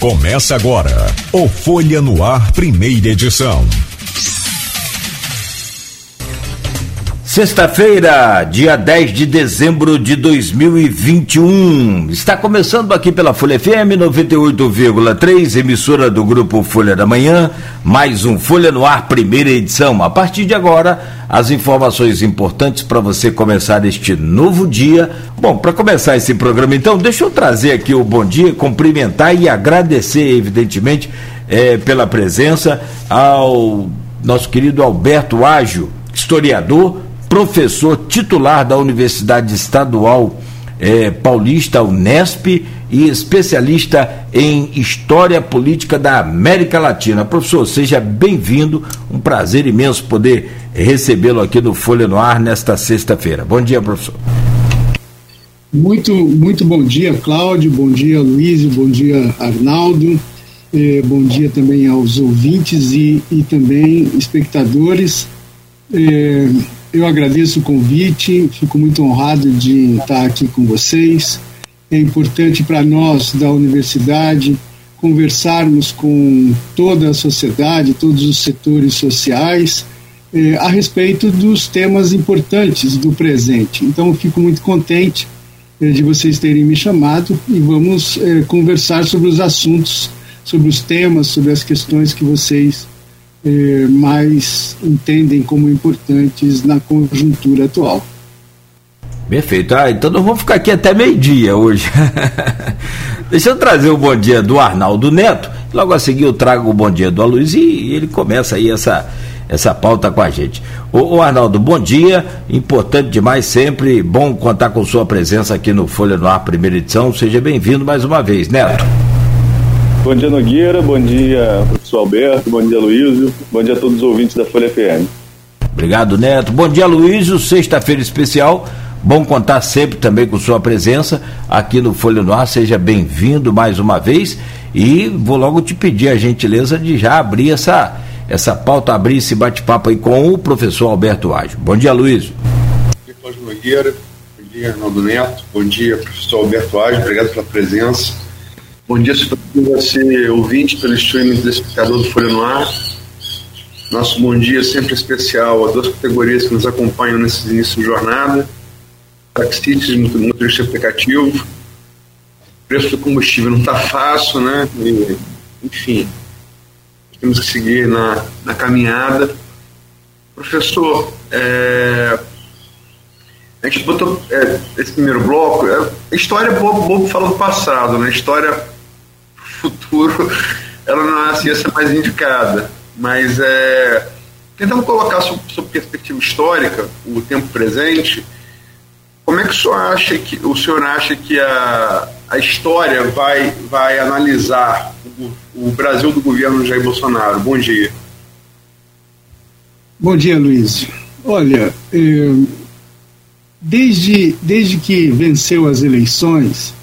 Começa agora o Folha no Ar, primeira edição. Sexta-feira, dia 10 de dezembro de 2021. Está começando aqui pela Folha FM 98,3, emissora do grupo Folha da Manhã, mais um Folha no Ar, primeira edição. A partir de agora, as informações importantes para você começar este novo dia. Bom, para começar esse programa, então, deixa eu trazer aqui o bom dia, cumprimentar e agradecer, evidentemente, eh, pela presença ao nosso querido Alberto Ágio, historiador professor titular da Universidade Estadual eh, Paulista, Unesp, e especialista em História Política da América Latina. Professor, seja bem-vindo, um prazer imenso poder recebê-lo aqui no Folha no Ar nesta sexta-feira. Bom dia, professor. Muito, muito bom dia, Cláudio, bom dia, Luiz, bom dia, Arnaldo, eh, bom dia também aos ouvintes e, e também espectadores. Eh, eu agradeço o convite, fico muito honrado de estar aqui com vocês. É importante para nós da universidade conversarmos com toda a sociedade, todos os setores sociais, eh, a respeito dos temas importantes do presente. Então, fico muito contente eh, de vocês terem me chamado e vamos eh, conversar sobre os assuntos, sobre os temas, sobre as questões que vocês eh, mais entendem como importantes na conjuntura atual. Perfeito. Ah, então nós vamos ficar aqui até meio-dia hoje. Deixa eu trazer o bom dia do Arnaldo Neto. Logo a seguir eu trago o bom dia do Aloysio e ele começa aí essa, essa pauta com a gente. Ô, Arnaldo, bom dia. Importante demais sempre. Bom contar com sua presença aqui no Folha no Ar, primeira edição. Seja bem-vindo mais uma vez, Neto. Bom dia, Nogueira. Bom dia, professor Alberto. Bom dia, Luísio. Bom dia a todos os ouvintes da Folha FM. Obrigado, Neto. Bom dia, Luísio. Sexta-feira especial. Bom contar sempre também com sua presença aqui no Folha no Ar. Seja bem-vindo mais uma vez. E vou logo te pedir a gentileza de já abrir essa, essa pauta, abrir esse bate-papo aí com o professor Alberto Ágio. Bom dia, Luísio. Bom dia, Cláudio Nogueira. Bom dia, Arnaldo Neto. Bom dia, professor Alberto Ágio. Obrigado pela presença. Bom dia, você ouvinte pelo streaming do espectador do Folha no Ar. Nosso bom dia sempre especial a duas categorias que nos acompanham nesse início de jornada: taxistas e motorista aplicativo. O preço do combustível não está fácil, né? E, enfim, temos que seguir na, na caminhada. Professor, é, a gente botou é, esse primeiro bloco. É, história bobo, bobo fala do passado, né? História futuro ela não é a ciência mais indicada. Mas é, tentando colocar sob, sob perspectiva histórica o tempo presente, como é que o senhor acha que, o senhor acha que a, a história vai, vai analisar o, o Brasil do governo Jair Bolsonaro? Bom dia. Bom dia, Luiz. Olha, eh, desde, desde que venceu as eleições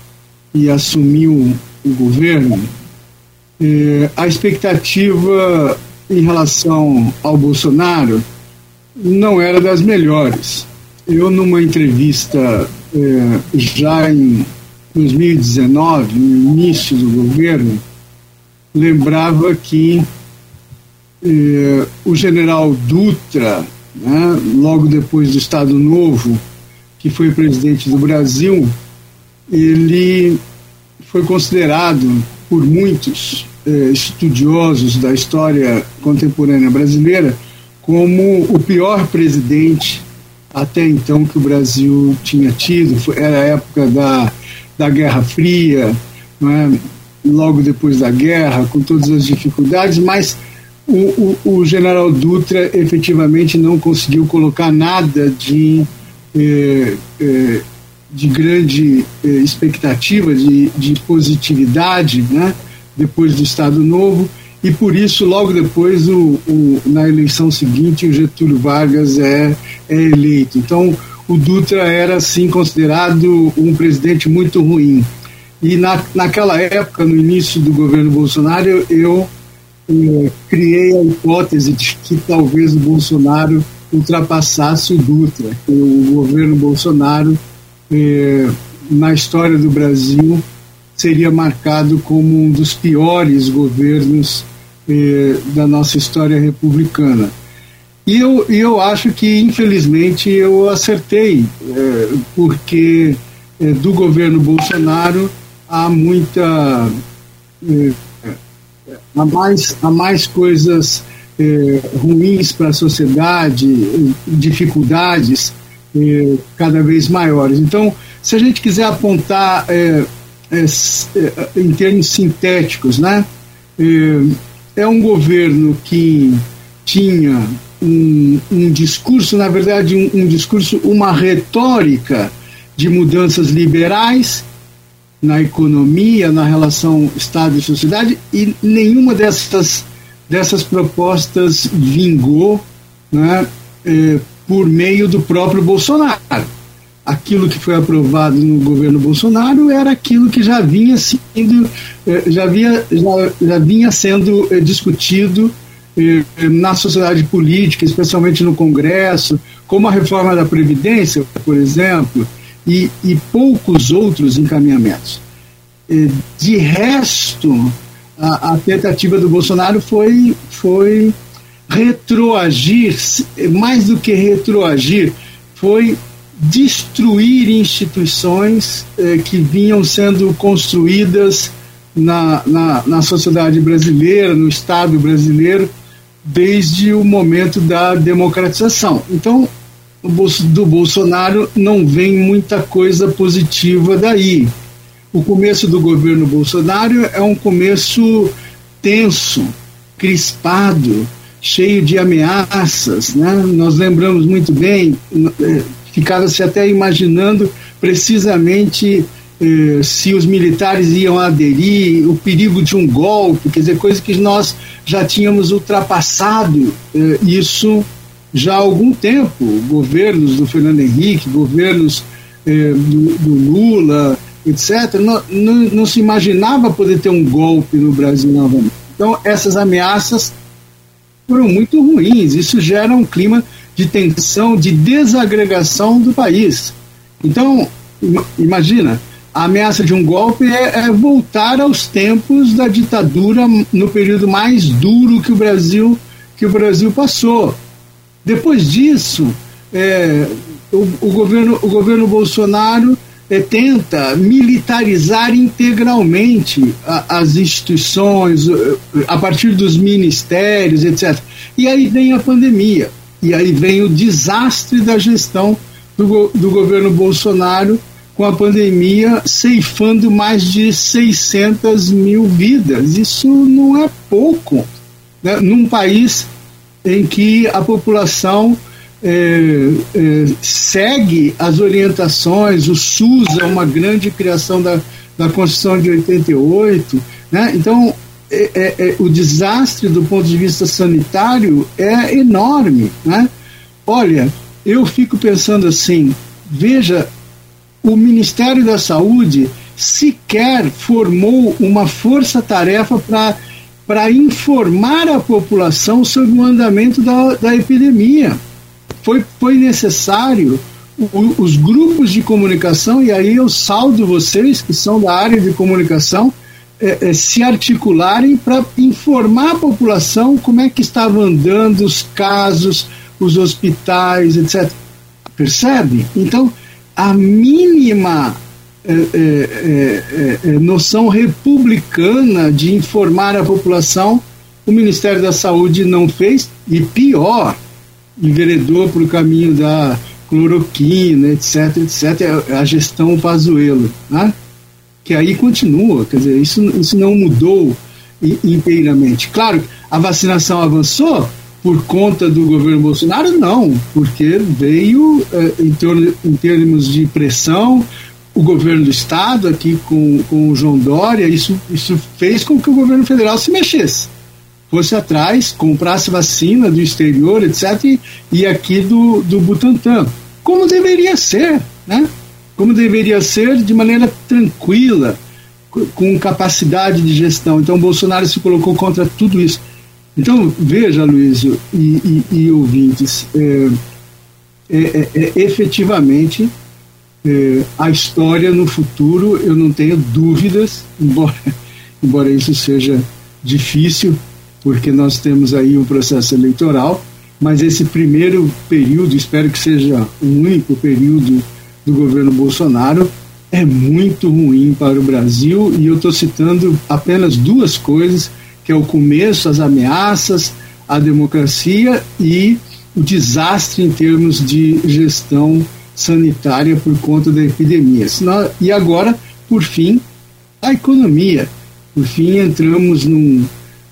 e assumiu o governo, eh, a expectativa em relação ao Bolsonaro não era das melhores. Eu, numa entrevista eh, já em 2019, no início do governo, lembrava que eh, o general Dutra, né, logo depois do Estado Novo, que foi presidente do Brasil, ele foi considerado por muitos eh, estudiosos da história contemporânea brasileira como o pior presidente até então que o Brasil tinha tido. Foi, era a época da, da Guerra Fria, é? logo depois da guerra, com todas as dificuldades, mas o, o, o general Dutra efetivamente não conseguiu colocar nada de. Eh, eh, de grande eh, expectativa, de, de positividade, né? depois do Estado Novo, e por isso, logo depois, o, o, na eleição seguinte, o Getúlio Vargas é, é eleito. Então, o Dutra era, sim, considerado um presidente muito ruim. E na, naquela época, no início do governo Bolsonaro, eu, eu eh, criei a hipótese de que talvez o Bolsonaro ultrapassasse o Dutra, que o governo Bolsonaro eh, na história do Brasil seria marcado como um dos piores governos eh, da nossa história republicana. E eu, eu acho que, infelizmente, eu acertei, eh, porque do governo Bolsonaro há muita. Há, mais, há mais coisas ruins para a sociedade, dificuldades cada vez maiores. Então, se a gente quiser apontar é, é, em termos sintéticos, né, é, é, um governo que tinha um, um discurso, na verdade, um, um discurso, uma retórica de mudanças liberais na economia, na relação Estado e sociedade, e nenhuma dessas, dessas propostas vingou né, é, por meio do próprio Bolsonaro aquilo que foi aprovado no governo Bolsonaro era aquilo que já vinha sendo eh, já, havia, já, já vinha sendo eh, discutido eh, na sociedade política, especialmente no Congresso, como a reforma da Previdência, por exemplo, e, e poucos outros encaminhamentos. De resto, a, a tentativa do Bolsonaro foi, foi retroagir, mais do que retroagir, foi destruir instituições eh, que vinham sendo construídas na, na, na, sociedade brasileira, no Estado brasileiro, desde o momento da democratização. Então, do Bolsonaro não vem muita coisa positiva daí. O começo do governo Bolsonaro é um começo tenso, crispado, cheio de ameaças. Né? Nós lembramos muito bem eh, ficava-se até imaginando precisamente eh, se os militares iam aderir, o perigo de um golpe, quer dizer, coisa que nós já tínhamos ultrapassado eh, isso já há algum tempo. Governos do Fernando Henrique, governos eh, do, do, Lula, etc., não, não, não se imaginava poder ter um golpe no Brasil novamente. Então, essas ameaças foram muito ruins, isso gera um clima de tensão, de desagregação do país. Então, imagina, a ameaça de um golpe é, é, voltar aos tempos da ditadura no período mais duro que o Brasil que o Brasil passou. Depois disso, é, o, o, governo o governo Bolsonaro tenta militarizar integralmente a, as instituições a partir dos ministérios, etc. E aí vem a pandemia. E aí vem o desastre da gestão do, do governo Bolsonaro com a pandemia ceifando mais de 600 mil vidas. Isso não é pouco né? num país em que a população é, é, segue as orientações, o SUS é uma grande criação da, da Constituição de 88. Né? Então, é, é, é, o desastre do ponto de vista sanitário é enorme. Né? Olha, eu fico pensando assim: veja, o Ministério da Saúde sequer formou uma força-tarefa para informar a população sobre o andamento da, da epidemia. Foi, foi necessário o, os grupos de comunicação, e aí eu saldo vocês que são da área de comunicação é, é, se articularem para informar a população como é que estavam andando os casos, os hospitais, etc. Percebe? Então, a mínima é, é, é, noção republicana de informar a população, o Ministério da Saúde não fez, e pior, enveredou para o caminho da cloroquina, etc, etc, a gestão Pazuello, né? que aí continua, quer dizer, isso, isso não mudou inteiramente. Claro, a vacinação avançou por conta do governo Bolsonaro? Não, porque veio eh, em, torno, em termos de pressão, o governo do Estado aqui com, com o João Dória, isso, isso fez com que o governo federal se mexesse. Fosse atrás, comprasse vacina do exterior, etc., e, aqui do, do Butantan. Como deveria ser, né? como deveria ser, de maneira tranquila, com capacidade de gestão. Então, Bolsonaro se colocou contra tudo isso. Então, veja, Luiz e, e, e ouvintes, é, é, é, é efetivamente eh, a história no futuro, eu não tenho dúvidas, embora, embora isso seja difícil, porque nós temos aí um processo eleitoral, mas esse primeiro período, espero que seja o único período do governo Bolsonaro, é muito ruim para o Brasil e eu estou citando apenas duas coisas, que é o começo, as ameaças, a democracia e o desastre em termos de gestão sanitária por conta da epidemia. E agora, por fim, a economia. Por fim, entramos num,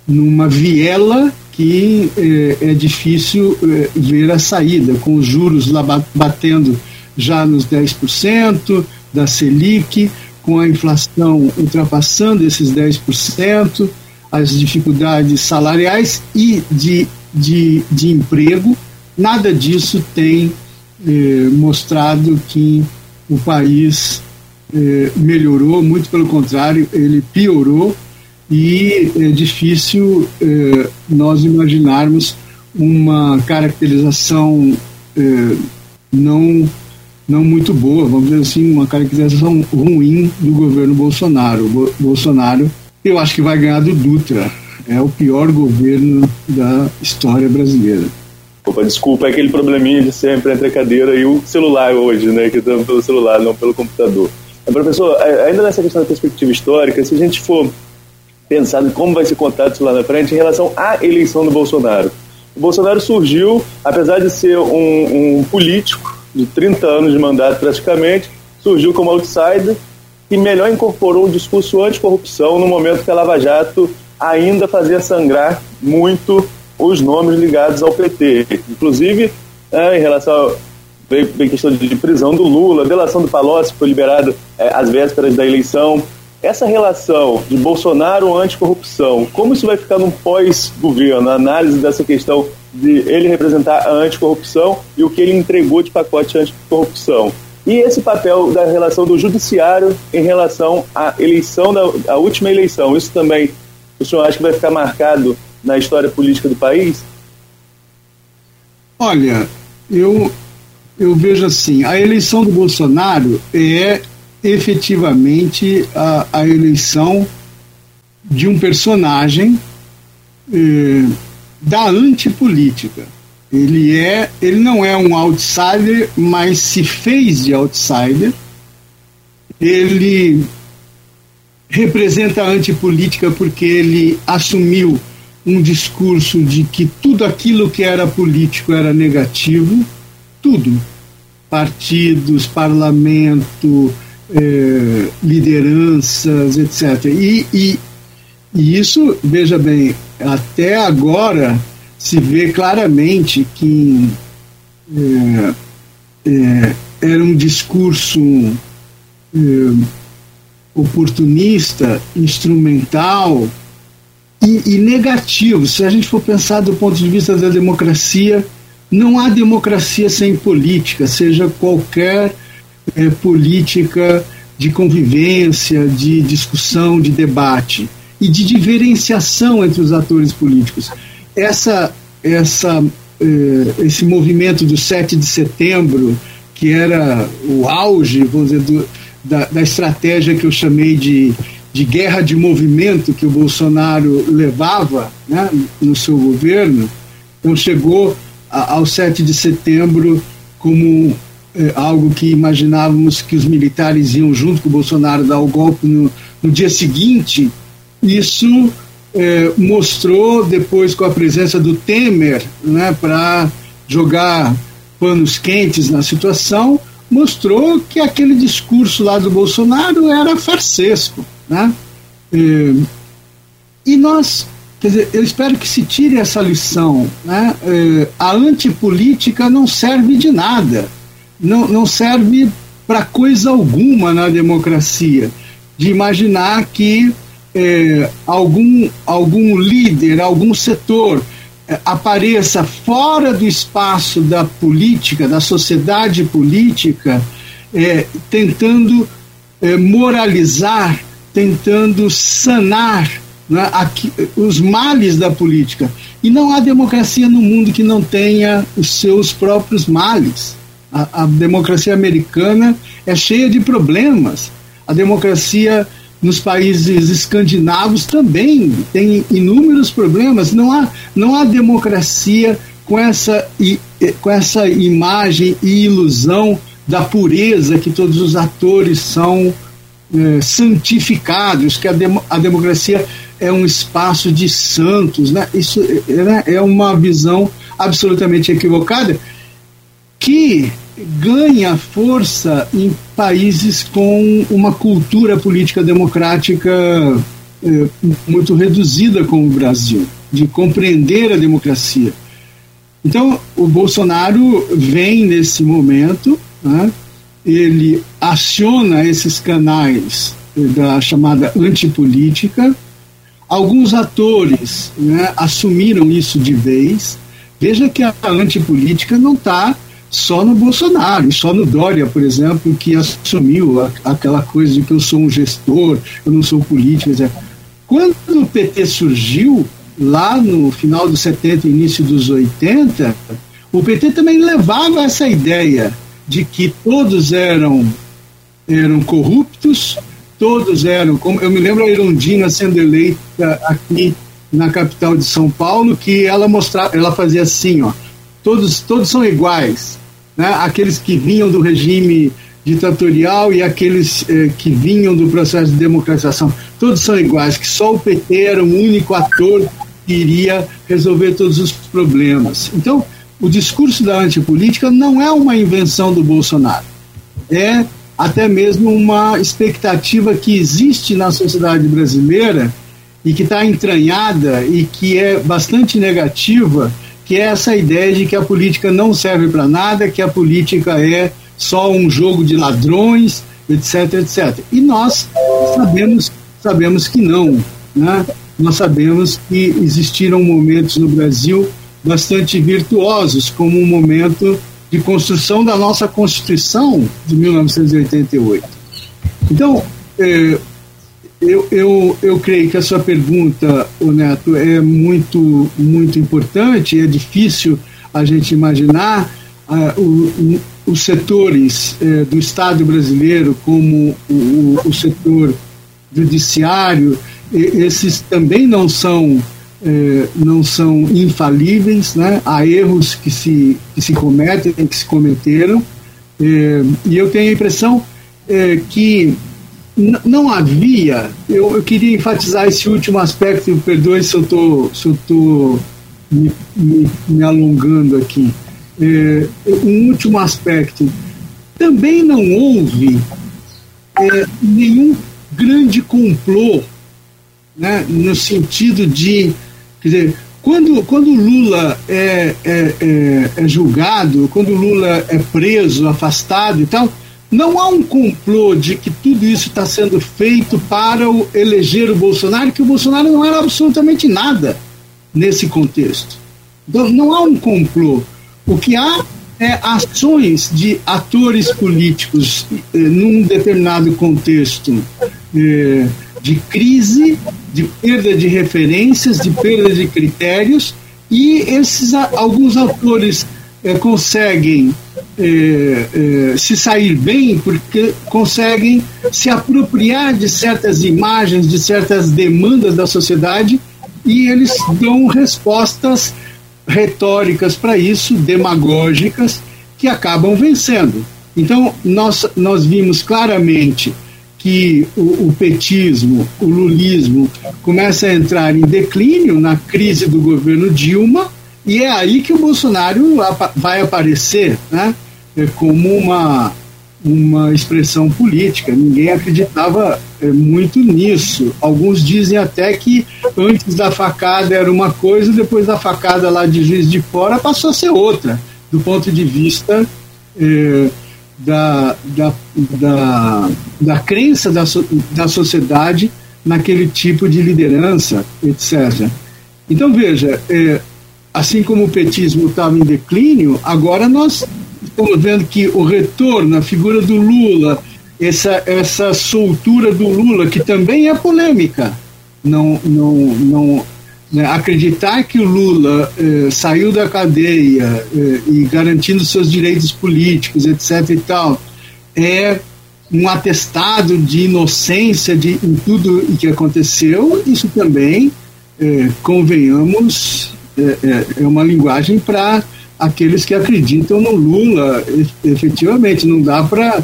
numa viela que é, é difícil é, ver a saída, com os juros lá batendo já nos 10% da Selic, com a inflação ultrapassando esses 10%, as dificuldades salariais e de, de, de emprego, nada disso tem eh, mostrado que o país melhorou, muito pelo contrário, ele piorou e é difícil eh, nós imaginarmos uma caracterização eh, não não muito boa, vamos dizer assim, uma caracterização ruim do governo Bolsonaro. O Bolsonaro, eu acho que vai ganhar do Dutra. É o pior governo da história brasileira. Opa, desculpa, é aquele probleminha de sempre entre a cadeira e o celular hoje, né? Que estamos pelo celular, não pelo computador. Professor, ainda nessa questão da perspectiva histórica, se a gente for pensar em como vai ser contado isso lá na frente em relação à eleição do Bolsonaro. O Bolsonaro surgiu, apesar de ser um, um político de 30 anos de mandato praticamente, surgiu como outsider e melhor incorporou o discurso anticorrupção no momento que a Lava Jato ainda fazia sangrar muito os nomes ligados ao PT. Inclusive, é, em relação à questão de, prisão do Lula, delação do Palocci, foi liberado é, às vésperas da eleição. Essa relação de Bolsonaro anticorrupção, como isso vai ficar no pós-governo? A análise dessa questão de ele representar a anticorrupção e o que ele entregou de pacote anticorrupção. E esse papel da relação do judiciário em relação à eleição, da a última eleição, isso também o senhor acha que vai ficar marcado na história política do país? Olha, eu, eu vejo assim, a eleição do Bolsonaro é efetivamente a, a eleição de um personagem eh, da antipolítica. Ele é, ele não é um outsider, mas se fez de outsider. Ele representa a antipolítica porque ele assumiu um discurso de que tudo aquilo que era político era negativo, tudo, partidos, parlamento, eh, lideranças, etc. E, e, e isso, veja bem, até agora se vê claramente que é, é, era um discurso é, oportunista, instrumental e, e, negativo. Se a gente for pensar do ponto de vista da democracia, não há democracia sem política, seja qualquer é, política de convivência, de discussão, de debate e de diferenciação entre os atores políticos. Essa, essa, eh, esse movimento do 7 de setembro, que era o auge, vamos dizer, do, da, da estratégia que eu chamei de, de guerra de movimento que o Bolsonaro levava né, no seu governo, então chegou a, ao 7 de setembro como algo que imaginávamos que os militares iam junto com o Bolsonaro dar o golpe no, no dia seguinte isso é, mostrou, depois com a presença do Temer, né, para jogar panos quentes na situação, mostrou que aquele discurso lá do Bolsonaro era farsesco. Né? É, e nós, quer dizer, eu espero que se tire essa lição. Né? É, a antipolítica não serve de nada, não, não serve para coisa alguma na democracia. De imaginar que é, algum, algum líder, algum setor é, apareça fora do espaço da política, da sociedade política, é, tentando é, moralizar, tentando sanar né, aqui, os males da política. E não há democracia no mundo que não tenha os seus próprios males. A, a democracia americana é cheia de problemas. A democracia nos países escandinavos também tem inúmeros problemas. Não há, não há democracia com essa, com essa imagem e ilusão da pureza que todos os atores são é, santificados, que a, dem a democracia é um espaço de santos. Né? Isso é, é uma visão absolutamente equivocada que ganha força em países com uma cultura política democrática é, muito reduzida como o Brasil, de compreender a democracia. Então, o Bolsonaro vem nesse momento, né, ele aciona esses canais da chamada antipolítica. Alguns atores né, assumiram isso de vez. Veja que a antipolítica não está só no Bolsonaro, só no Dória, por exemplo, que assumiu a, aquela coisa de que eu sou um gestor, eu não sou político, etc. Quando o PT surgiu, lá no final dos 70 início dos 80, o PT também levava essa ideia de que todos eram, eram corruptos, todos eram, como eu me lembro a Irondina sendo eleita aqui na capital de São Paulo, que ela mostrava, ela fazia assim, ó, todos, todos são iguais, né? aqueles que vinham do regime ditatorial e aqueles eh, que vinham do processo de democratização, todos são iguais, que só o PT era o único ator que iria resolver todos os problemas. Então, o discurso da antipolítica não é uma invenção do Bolsonaro, é até mesmo uma expectativa que existe na sociedade brasileira e que está entranhada e que é bastante negativa que é essa ideia de que a política não serve para nada, que a política é só um jogo de ladrões, etc, etc. E nós sabemos, sabemos que não. Né? Nós sabemos que existiram momentos no Brasil bastante virtuosos, como o momento de construção da nossa Constituição de 1988. Então, eh, eu, eu, eu creio que a sua pergunta, o Neto, é muito, muito importante. É difícil a gente imaginar uh, o, os setores uh, do Estado brasileiro, como o, o setor judiciário, esses também não são uh, não são infalíveis, né? há erros que se, que se cometem, que se cometeram, e eu tenho a impressão que não havia, eu, eu, queria enfatizar esse último aspecto, perdoe se eu estou se eu tô me, me, me alongando aqui. É, um último aspecto. Também não houve é, nenhum grande complô, né, no sentido de. Quer dizer, quando, quando Lula é, é, é, é julgado, quando Lula é preso, afastado e tal não há um complô de que tudo isso está sendo feito para o, eleger o Bolsonaro, que o Bolsonaro não era absolutamente nada nesse contexto. Então, não há um complô. O que há é ações de atores políticos eh, num determinado contexto eh, de crise, de perda de referências, de perda de critérios, e esses alguns atores eh, conseguem é, é, se sair bem porque conseguem se apropriar de certas imagens, de certas demandas da sociedade e eles dão respostas retóricas para isso, demagógicas, que acabam vencendo. Então, nós, nós vimos claramente que o, o, petismo, o lulismo, começa a entrar em declínio na crise do governo Dilma, e é aí que o Bolsonaro vai aparecer, né? é, como uma, uma expressão política. Ninguém acreditava é, muito nisso. Alguns dizem até que antes da facada era uma coisa, depois da facada lá de Juiz de Fora passou a ser outra, do ponto de vista é, da, da, da, da crença da, da sociedade naquele tipo de liderança, etc. Então, veja, é, assim como o petismo estava em declínio, agora nós estamos vendo que o retorno, a figura do Lula, essa, essa soltura do Lula, que também é polêmica, não, não, não, né, acreditar que o Lula eh, saiu da cadeia eh, e garantindo seus direitos políticos, etc. e tal, é um atestado de inocência de, em tudo o que aconteceu, isso também, eh, convenhamos, é, é, é uma linguagem para aqueles que acreditam no Lula, efetivamente. Não dá para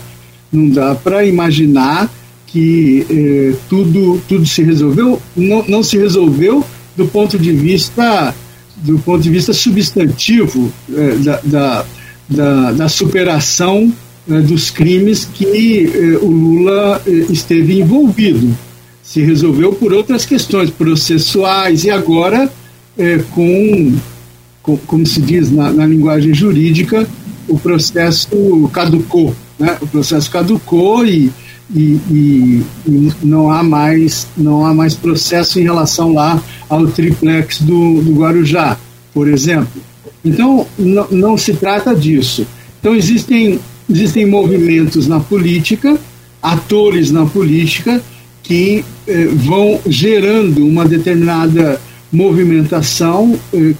não dá para imaginar que eh, tudo tudo se resolveu. Não, não se resolveu do ponto de vista do ponto de vista substantivo eh, da, da, da, da, superação dos crimes que o Lula esteve envolvido. Se resolveu por outras questões processuais e agora eh, com, com, como se diz na, na linguagem jurídica, o processo caducou. Né? O processo caducou e e, e, e, não há mais não há mais processo em relação lá ao triplex do, do Guarujá, por exemplo. Então não, não se trata disso. Então existem existem movimentos na política, atores na política que eh, vão gerando uma determinada movimentação. Eh,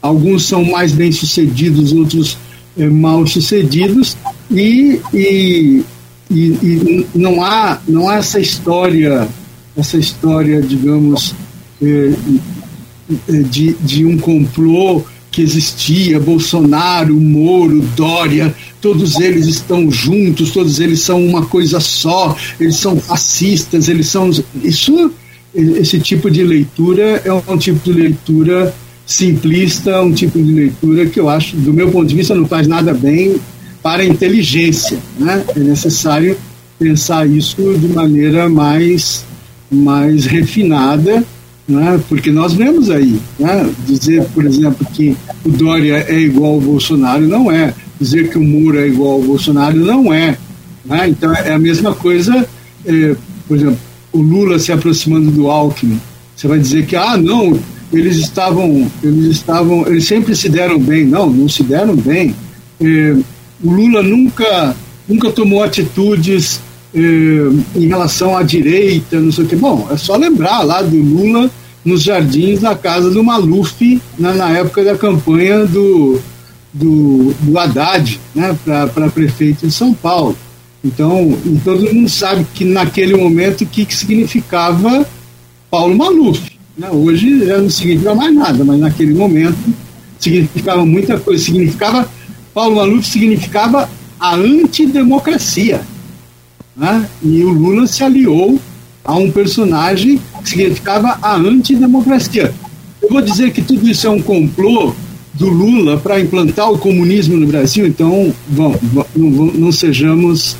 alguns são mais bem sucedidos, outros eh, mal sucedidos e, e e, e, não há não há essa história essa história digamos é, de, de um complô que existia Bolsonaro Moro Dória todos eles estão juntos todos eles são uma coisa só eles são fascistas eles são isso esse tipo de leitura é um tipo de leitura simplista um tipo de leitura que eu acho do meu ponto de vista não faz nada bem para a inteligência. Né? É necessário pensar isso de maneira mais, mais refinada, né? porque nós vemos aí, né? dizer, por exemplo, que o Dória é igual ao Bolsonaro, não é. Dizer que o Muro é igual ao Bolsonaro, não é. Né? Então é a mesma coisa, é, por exemplo, o Lula se aproximando do Alckmin. Você vai dizer que, ah, não, eles estavam, eles estavam, eles sempre se deram bem. Não, não se deram bem. É, o Lula nunca, nunca tomou atitudes eh, em relação à direita, não sei o que. Bom, é só lembrar lá do Lula nos jardins da casa do Maluf, na, na época da campanha do, do, do Haddad, né, para prefeito de São Paulo. Então, todo mundo sabe que naquele momento o que, que significava Paulo Maluf. Né? Hoje já não significa mais nada, mas naquele momento significava muita coisa. Significava Paulo Maluf significava a antidemocracia. Né? E o Lula se aliou a um personagem que significava a antidemocracia. Eu vou dizer que tudo isso é um complô do Lula para implantar o comunismo no Brasil, então vamos, não, não sejamos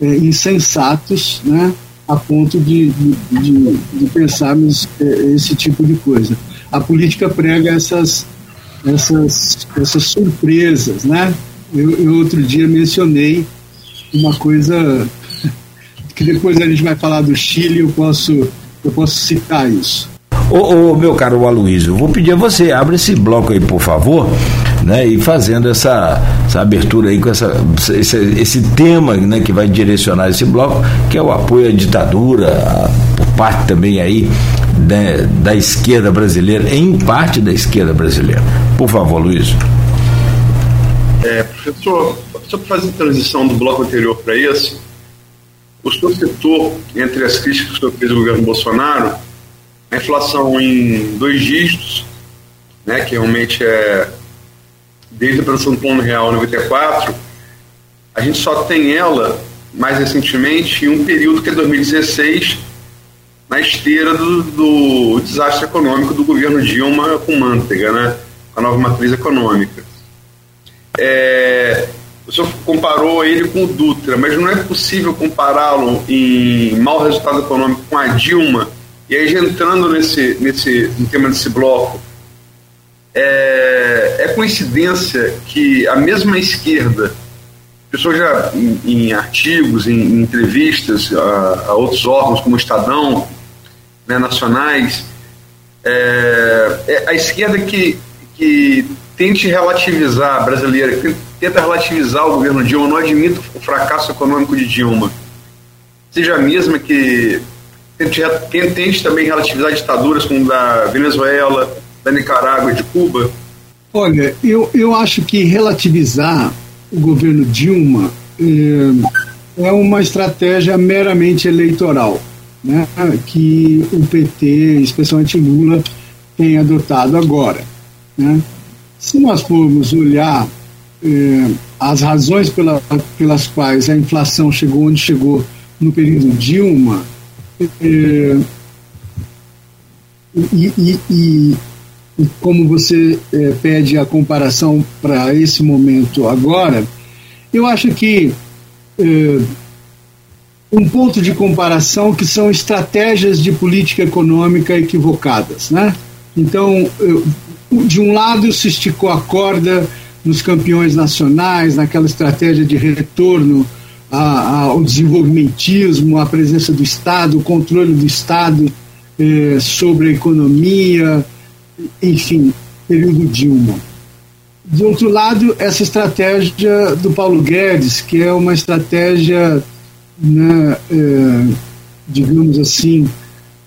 é, insensatos né, a ponto de, de, de, pensarmos é, esse tipo de coisa. A política prega essas essas, essas surpresas, né? Eu, eu outro dia mencionei uma coisa que depois a gente vai falar do Chile, eu posso, eu posso citar isso. Ô, ô, meu caro Aloysio, vou pedir a você, abre esse bloco aí, por favor, né, e fazendo essa, essa abertura aí com essa, esse, esse tema né, que vai direcionar esse bloco, que é o apoio à ditadura, a, por parte também aí né, da esquerda brasileira, em parte da esquerda brasileira. Por favor, Luiz. É, professor, só para fazer transição do bloco anterior para esse, o senhor citou, entre as críticas que o senhor fez ao governo Bolsonaro, a inflação em dois dígitos, né, que realmente é desde a do Plano Real 94, a gente só tem ela, mais recentemente, em um período que é 2016, na esteira do, do desastre econômico do governo Dilma com Manteiga, né? a nova matriz econômica. É, o senhor comparou ele com o Dutra, mas não é possível compará-lo em mau resultado econômico com a Dilma. E aí, entrando nesse, nesse, no tema desse bloco, é, é coincidência que a mesma esquerda, pessoas já em, em artigos, em, em entrevistas a, a, outros órgãos como o Estadão, né, nacionais, é, é a esquerda que, que tente relativizar a brasileira, que tenta relativizar o governo Dilma, não admite o fracasso econômico de Dilma, seja a mesma que tente também relativizar ditaduras como da Venezuela, da Nicarágua e de Cuba? Olha, eu, eu acho que relativizar o governo Dilma é, é uma estratégia meramente eleitoral, né, que o PT, especialmente Lula, tem adotado agora. Né. Se nós formos olhar é, as razões pela, pelas quais a inflação chegou onde chegou no período Dilma, é, e, e, e, como você é, pede a comparação para esse momento agora, eu acho que é, um ponto de comparação que são estratégias de política econômica equivocadas, né? Então, de um lado se esticou a corda nos campeões nacionais, naquela estratégia de retorno ao desenvolvimentismo, à presença do Estado, o controle do Estado eh, sobre a economia, enfim, período Dilma. De outro lado, essa estratégia do Paulo Guedes, que é uma estratégia, né, eh, digamos assim,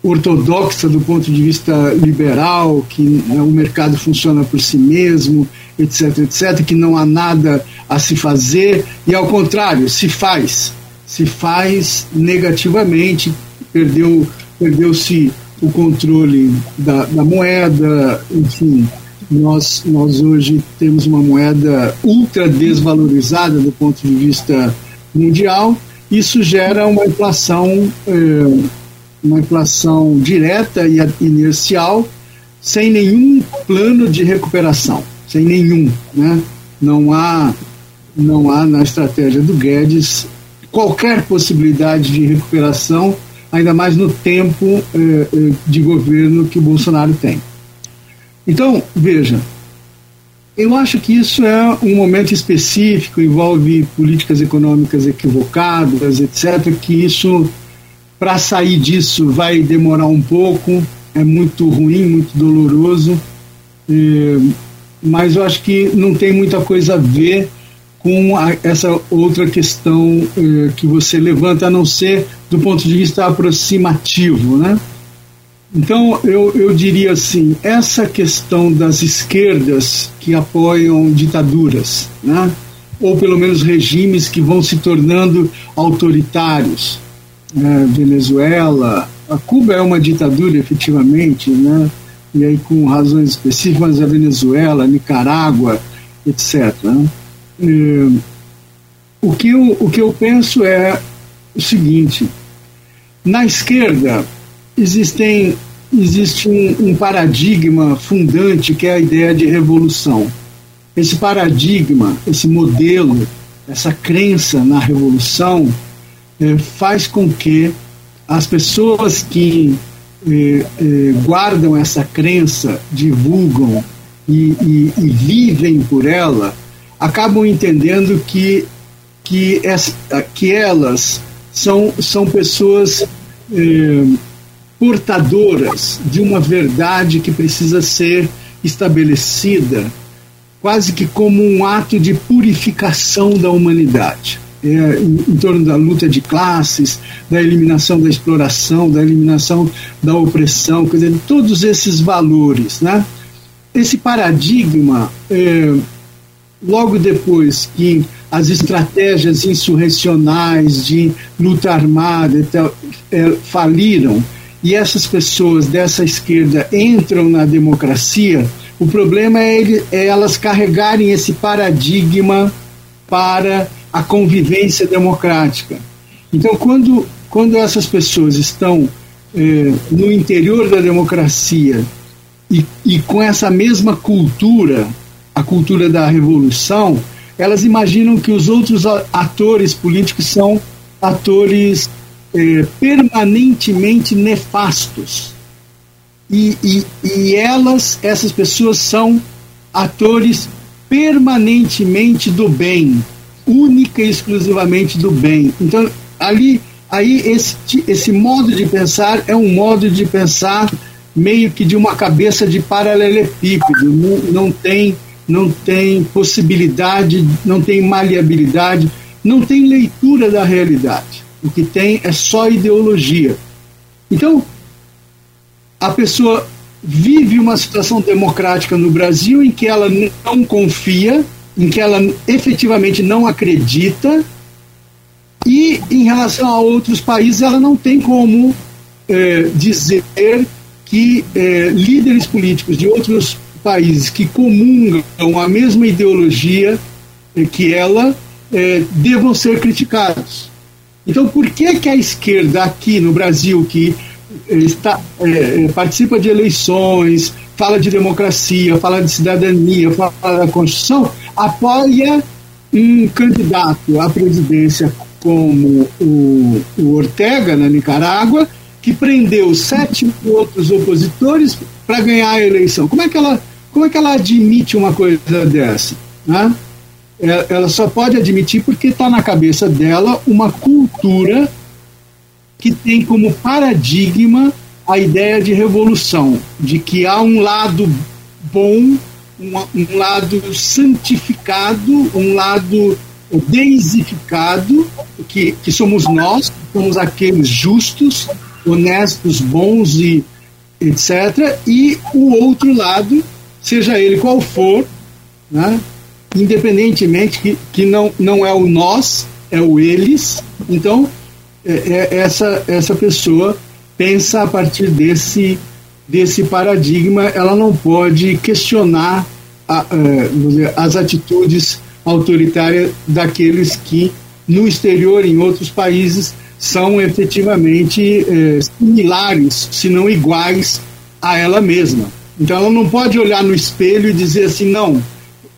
ortodoxa do ponto de vista liberal, que né, o mercado funciona por si mesmo, etc, etc, que não há nada a se fazer, e ao contrário, se faz, se faz negativamente, perdeu, perdeu-se o controle da, da moeda, enfim, nós, nós hoje temos uma moeda ultra desvalorizada do ponto de vista mundial, isso gera uma inflação eh, uma inflação direta e inercial, sem nenhum plano de recuperação, sem nenhum, né? Não há, não há na estratégia do Guedes qualquer possibilidade de recuperação, ainda mais no tempo eh, eh de governo que o Bolsonaro tem. Então, veja, eu acho que isso é um momento específico, envolve políticas econômicas equivocadas, etc., que isso para sair disso vai demorar um pouco, é muito ruim, muito doloroso, é, mas eu acho que não tem muita coisa a ver com a, essa outra questão é, que você levanta, a não ser do ponto de vista aproximativo, né? Então, eu, eu diria assim: essa questão das esquerdas que apoiam ditaduras, né? ou pelo menos regimes que vão se tornando autoritários, né, Venezuela. A Cuba é uma ditadura, efetivamente, né? e aí com razões específicas, a Venezuela, Nicarágua, etc. Né? E, o, que eu, o que eu penso é o seguinte: na esquerda existem, existe um, um paradigma fundante que é a ideia de revolução. Esse paradigma, esse modelo, essa crença na revolução é, faz com que as pessoas que é, é, guardam essa crença, divulgam e, e, e, vivem por ela, acabam entendendo que, que, essa, que elas são, são pessoas portadoras de uma verdade que precisa ser estabelecida quase que como um ato de purificação da humanidade é, em, em, torno da luta de classes, da eliminação da exploração, da eliminação da opressão, quer dizer, todos esses valores. Né? Esse paradigma, é, logo depois que as estratégias insurrecionais de luta armada tal, é, faliram e essas pessoas dessa esquerda entram na democracia, o problema é, ele, é elas carregarem esse paradigma para a convivência democrática. Então, quando, quando essas pessoas estão eh, no interior da democracia e, e com essa mesma cultura, a cultura da revolução, elas imaginam que os outros atores políticos são atores eh, permanentemente nefastos. E, e, e elas, essas pessoas, são atores permanentemente do bem, única e exclusivamente do bem. Então, ali, aí esse, esse modo de pensar é um modo de pensar meio que de uma cabeça de paralelepípedo, não, não tem não tem possibilidade, não tem maleabilidade, não tem leitura da realidade. O que tem é só ideologia. Então, a pessoa vive uma situação democrática no Brasil em que ela não confia, em que ela efetivamente não acredita, e em relação a outros países, ela não tem como é, dizer que é, líderes políticos de outros países que comungam a mesma ideologia é, que ela é, devam ser criticados. Então, por que, que a esquerda aqui no Brasil, que é, está, é, participa de eleições, fala de democracia, fala de cidadania, fala da Constituição, apoia um candidato à presidência como o, o Ortega, na Nicarágua, que prendeu sete outros opositores para ganhar a eleição. Como é que ela, como é que ela admite uma coisa dessa? Né? É, ela só pode admitir porque está na cabeça dela uma cultura que tem como paradigma a ideia de revolução, de que há um lado bom, um, um lado santificado, um lado deisificado, que, que somos nós, somos aqueles justos, honestos, bons e etc. E o outro lado, seja ele qual for, né, independentemente que, que não, não é o nós, é o eles. Então, é, é, essa, essa pessoa pensa a partir desse, desse paradigma, ela não pode questionar a, é, as atitudes autoritárias daqueles que no exterior, em outros países, são efetivamente é, similares, se não iguais a ela mesma. Então ela não pode olhar no espelho e dizer assim, não,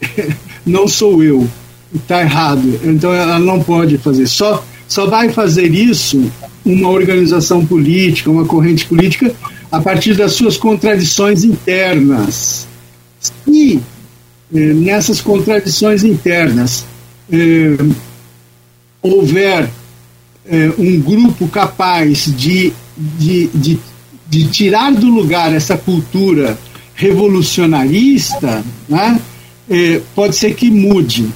não sou eu, está errado. Então ela não pode fazer. Só, só vai fazer isso uma organização política, uma corrente política, a partir das suas contradições internas. Se eh, nessas contradições internas eh, houver eh, um grupo capaz de, de, de, de tirar do lugar essa cultura revolucionarista, né? é, pode ser que mude.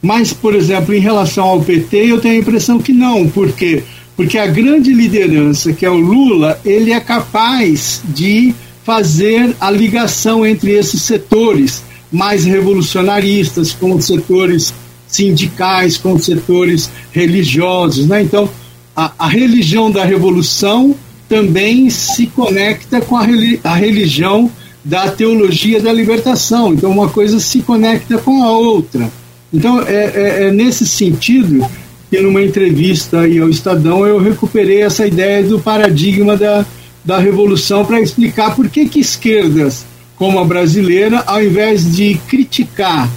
Mas, por exemplo, em relação ao PT, eu tenho a impressão que não, porque porque a grande liderança, que é o Lula, ele é capaz de fazer a ligação entre esses setores mais revolucionaristas, com os setores sindicais, com os setores religiosos. Né? Então, a, a religião da revolução também se conecta com a, a religião da teologia da libertação. Então, uma coisa se conecta com a outra. Então, é, é, é nesse sentido que, numa entrevista aí ao Estadão, eu recuperei essa ideia do paradigma da, da revolução para explicar por que, que esquerdas, como a brasileira, ao invés de criticar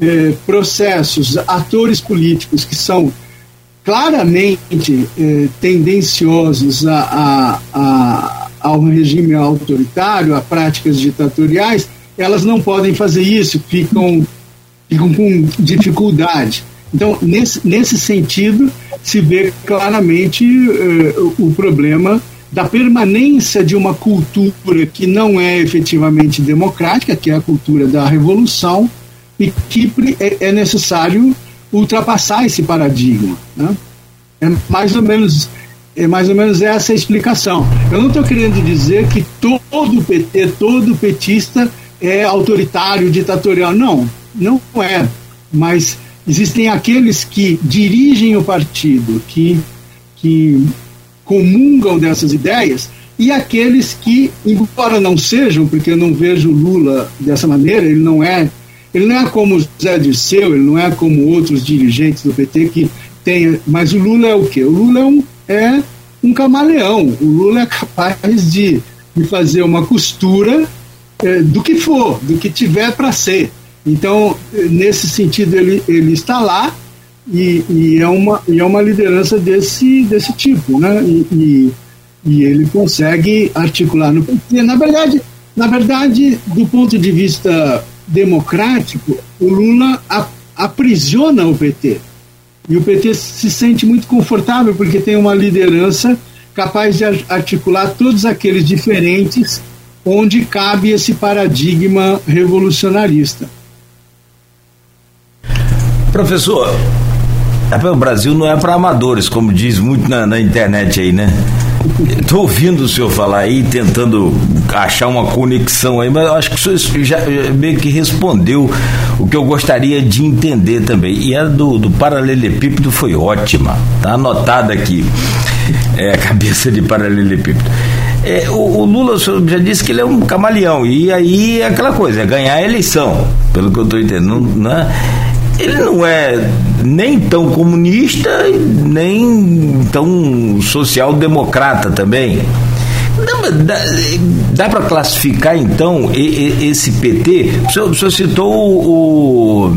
é, processos, atores políticos que são claramente é, tendenciosos a, a, a ao regime autoritário, a práticas ditatoriais, elas não podem fazer isso, ficam, ficam com dificuldade. Então, nesse, nesse sentido, se vê claramente uh, o problema da permanência de uma cultura que não é efetivamente democrática, que é a cultura da revolução, e que é, é necessário ultrapassar esse paradigma. Né? É mais ou menos é mais ou menos essa a explicação. Eu não estou querendo dizer que todo PT, todo petista é autoritário, ditatorial. Não, não é. Mas existem aqueles que dirigem o partido, que, que comungam dessas ideias, e aqueles que, embora não sejam, porque eu não vejo Lula dessa maneira, ele não é, ele não é como Zé Dirceu, ele não é como outros dirigentes do PT que tem, mas o Lula é o quê? O Lula é um é um camaleão. O Lula é capaz de, de fazer uma costura é, do que for, do que tiver para ser. Então, nesse sentido, ele, ele está lá e, e, é uma, e é uma liderança desse, desse tipo, né? E, e, e ele consegue articular no PT. Na verdade, na verdade, do ponto de vista democrático, o Lula aprisiona o PT. E o PT se sente muito confortável porque tem uma liderança capaz de articular todos aqueles diferentes onde cabe esse paradigma revolucionarista. Professor, o Brasil não é para amadores, como diz muito na, na, internet aí, né? Estou ouvindo o senhor falar aí, tentando achar uma conexão aí, mas acho que o senhor já meio que respondeu o que eu gostaria de entender também. E a do, do paralelepípedo foi ótima, tá anotada aqui. É a cabeça de paralelepípedo. É, o, o, Lula já disse que ele é um camaleão, e aí é aquela coisa, é ganhar a eleição, pelo que eu estou entendendo. Né? Ele não é nem tão comunista, nem tão social-democrata também. Dá, dá, dá para classificar então esse PT? O senhor, o senhor citou o,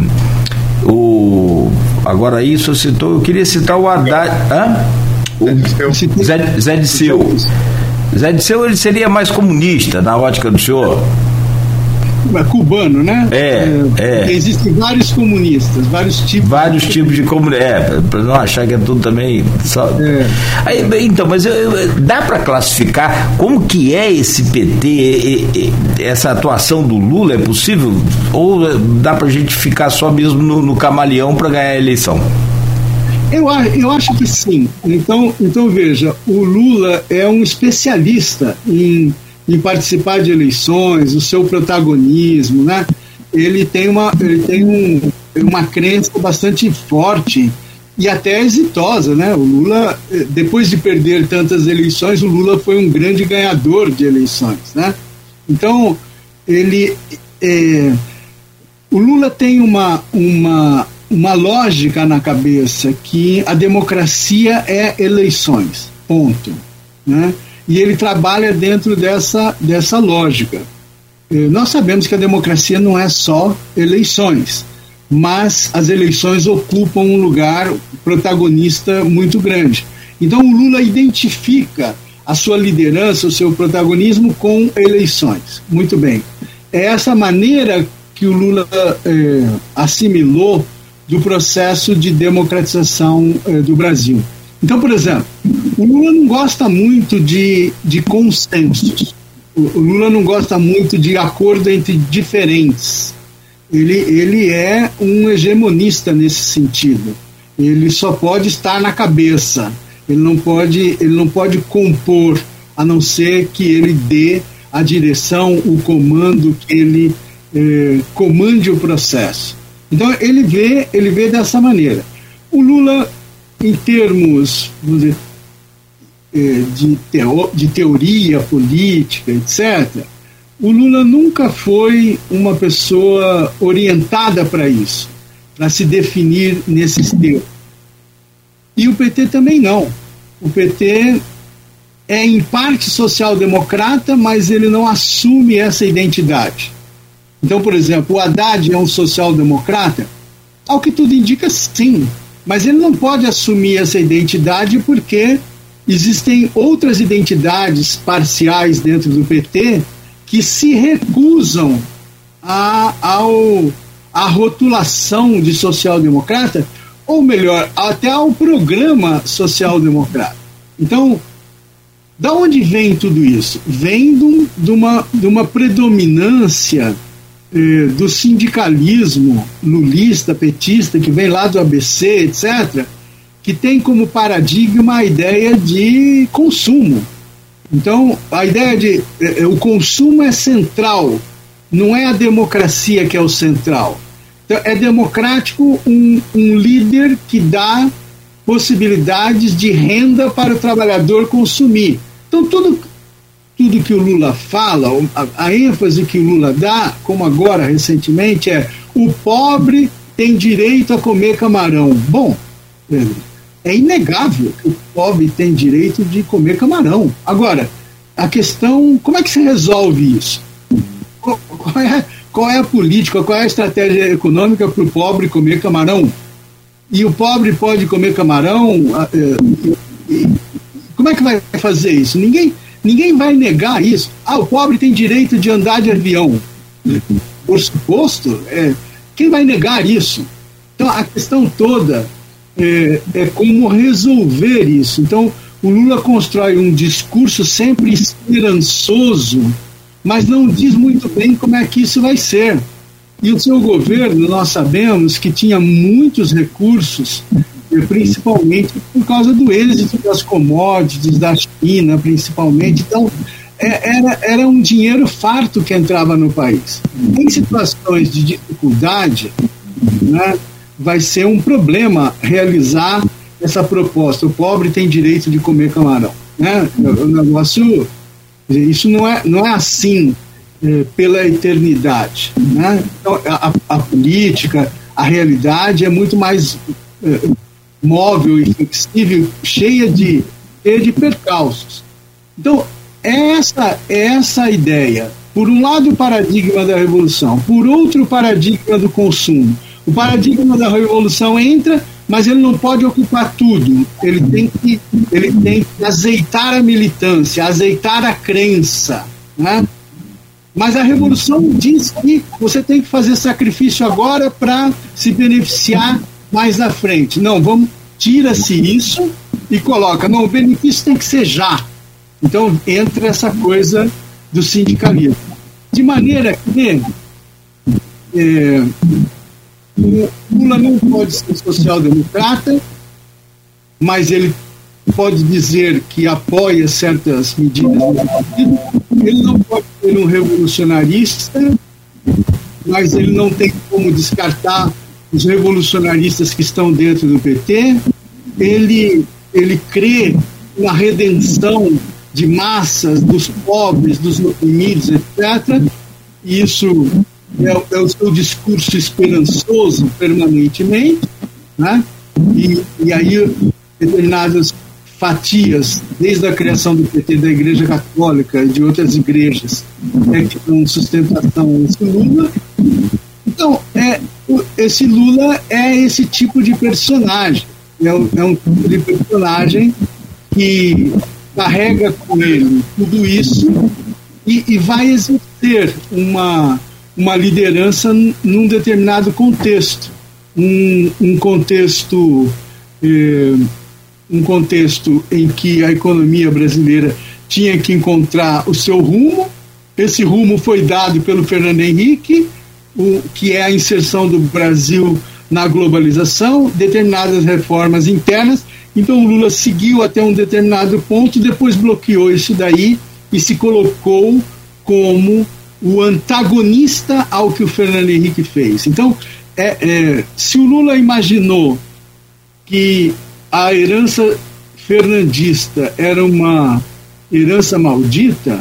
o. Agora aí, o senhor citou. Eu queria citar o Haddad. Hã? O Zé, Zé Disseu. Zé Disseu ele seria mais comunista na ótica do senhor? É cubano, né? É, é. Existem vários comunistas, vários tipos. Vários de tipos de comunistas. É, para não achar que é tudo também. Só... É. Aí, então, mas eu, eu, dá para classificar como que é esse PT, essa atuação do Lula? É possível? Ou dá para a gente ficar só mesmo no, no camaleão para ganhar a eleição? Eu, eu acho que sim. Então, então, veja, o Lula é um especialista em, em participar de eleições, o seu protagonismo, né? Ele tem uma, ele tem um, uma crença bastante forte e até exitosa, né? O Lula, depois de perder tantas eleições, o Lula foi um grande ganhador de eleições, né? Então, ele... É, o Lula tem uma, uma uma lógica na cabeça que a democracia é eleições, ponto. Né? E ele trabalha dentro dessa, dessa lógica. Nós sabemos que a democracia não é só eleições, mas as eleições ocupam um lugar protagonista muito grande. Então o Lula identifica a sua liderança, o seu protagonismo com eleições. Muito bem. É essa maneira que o Lula eh, assimilou do processo de democratização eh, do Brasil. Então, por exemplo, o Lula não gosta muito de, de consensos. O, Lula não gosta muito de acordo entre diferentes. Ele, ele é um hegemonista nesse sentido. Ele só pode estar na cabeça. Ele não pode, ele não pode compor, a não ser que ele dê a direção, o comando, que ele eh, comande o processo. Então ele vê, ele vê dessa maneira. O Lula, em termos dizer, é, de, teo, de teoria política, etc., o Lula nunca foi uma pessoa orientada para isso, para se definir nesses termos. E o PT também não. O PT é em parte social-democrata, mas ele não assume essa identidade. Então, por exemplo, o Haddad é um social-democrata? Ao que tudo indica, sim. Mas ele não pode assumir essa identidade porque existem outras identidades parciais dentro do PT que se recusam a, ao, a rotulação de social-democrata, ou melhor, até ao programa social-democrata. Então, da onde vem tudo isso? Vem de, de, uma, de uma predominância do sindicalismo lulista, petista, que vem lá do ABC, etc., que tem como paradigma a ideia de consumo. Então, a ideia de eh, o consumo é central, não é a democracia que é o central. Então, é democrático um, um líder que dá possibilidades de renda para o trabalhador consumir. Então, tudo, tudo que o Lula fala, a, a ênfase que o Lula dá, como agora recentemente, é o pobre tem direito a comer camarão. Bom, é inegável que o pobre tem direito de comer camarão. Agora, a questão, como é que se resolve isso? Qual é, qual é a política, qual é a estratégia econômica para o pobre comer camarão? E o pobre pode comer camarão? É, como é que vai fazer isso? Ninguém, Ninguém vai negar isso. Ah, o pobre tem direito de andar de avião. Por suposto, é, quem vai negar isso? Então, a questão toda é, é como resolver isso. Então, o Lula constrói um discurso sempre esperançoso, mas não diz muito bem como é que isso vai ser. E o seu governo, nós sabemos que tinha muitos recursos principalmente por causa do êxito das commodities da China, principalmente. Então, é, era, era um dinheiro farto que entrava no país. Em situações de dificuldade, né, vai ser um problema realizar essa proposta. O pobre tem direito de comer camarão. Né? O negócio, isso não é, não é assim é, pela eternidade. Né? Então, a, a, política, a realidade é muito mais é, móvel e flexível, cheia de, cheia de percalços. Então, essa, essa ideia, por um lado o paradigma da revolução, por outro o paradigma do consumo. O paradigma da revolução entra, mas ele não pode ocupar tudo. Ele tem que, ele tem que azeitar a militância, azeitar a crença. Né? Mas a revolução diz que você tem que fazer sacrifício agora para se beneficiar mais na frente. Não, vamos tira-se isso e coloca, não, o benefício tem que ser já. Então entra essa coisa do sindicalismo. De maneira que é, o Lula não pode ser social-democrata, mas ele pode dizer que apoia certas medidas do partido. Ele não pode ser um revolucionarista, mas ele não tem como descartar os revolucionaristas que estão dentro do PT. Ele, ele crê na redenção de massas, dos pobres, dos oprimidos, etc. Isso é, é, o seu discurso esperançoso permanentemente, né? E, e aí determinadas fatias, desde a criação do PT da Igreja Católica e de outras igrejas, é que dão sustentação a esse Lula. Então, é, esse Lula é esse tipo de personagem. É, é um tipo de personagem que carrega com ele tudo isso e, e vai exercer uma, uma liderança num determinado contexto. Um, um contexto eh, um contexto em que a economia brasileira tinha que encontrar o seu rumo. Esse rumo foi dado pelo Fernando Henrique, o, que é a inserção do Brasil na globalização, determinadas reformas internas então o Lula seguiu até um determinado ponto, depois bloqueou isso daí e se colocou como o antagonista ao que o Fernando Henrique fez. Então, é, é, se o Lula imaginou que a herança fernandista era uma herança maldita,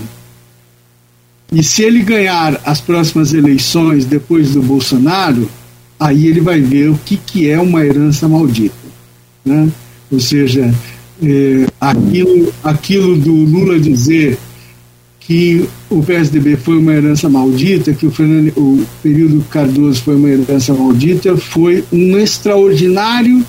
e se ele ganhar as próximas eleições depois do Bolsonaro, aí ele vai ver o que, que é uma herança maldita. Né? Ou seja, é, aquilo, aquilo do Lula dizer que o PSDB foi uma herança maldita, que o, Fernando, o período Cardoso foi uma herança maldita, foi um extraordinário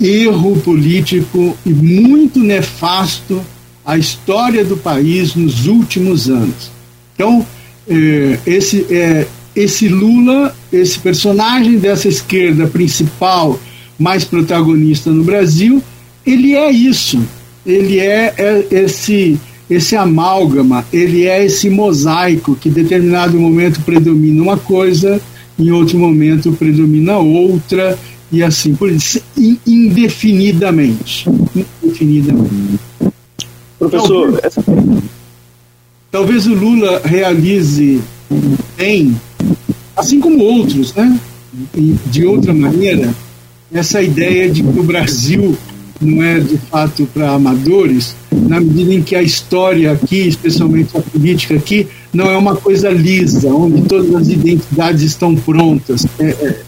erro político e muito nefasto à história do país nos últimos anos. Então, é, esse, é, esse Lula, esse personagem dessa esquerda principal, mais protagonista no Brasil, ele é isso, ele é, é esse esse amálgama, ele é esse mosaico que em determinado momento predomina uma coisa, em outro momento predomina outra, e assim por isso, indefinidamente. Indefinidamente. Professor, essa... talvez o Lula realize bem, assim como outros, né? de outra maneira, essa ideia de que o Brasil não é de fato para amadores, na medida em que a história aqui, especialmente a política aqui, não é uma coisa lisa, onde todas as identidades estão prontas. É, é,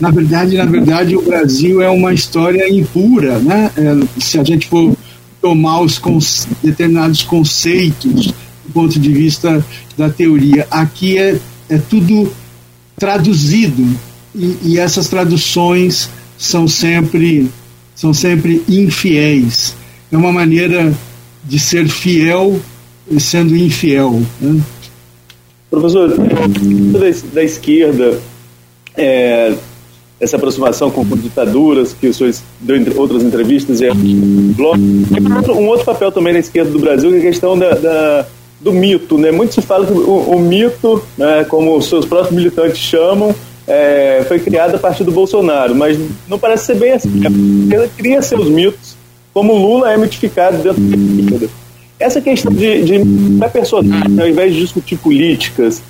na verdade, na verdade, o Brasil é uma história impura, né? É, se a gente for tomar os determinados conceitos ponto de vista da teoria, aqui é, é tudo traduzido e, e essas traduções são sempre são sempre infiéis. É uma maneira de ser fiel sendo infiel. Né? Professor, da, da esquerda, é, essa aproximação com, ditaduras, que o senhor deu em outras entrevistas, é um outro papel também na esquerda do Brasil, que é a questão da, da do mito. Né? Muito se fala que o, o mito, né, como os seus próprios militantes chamam, é, foi criada a partir do Bolsonaro, mas não parece ser bem assim. Ela cria seus mitos, como Lula é mitificado dentro da esquerda. Essa questão de, de personagem, ao invés de discutir políticas,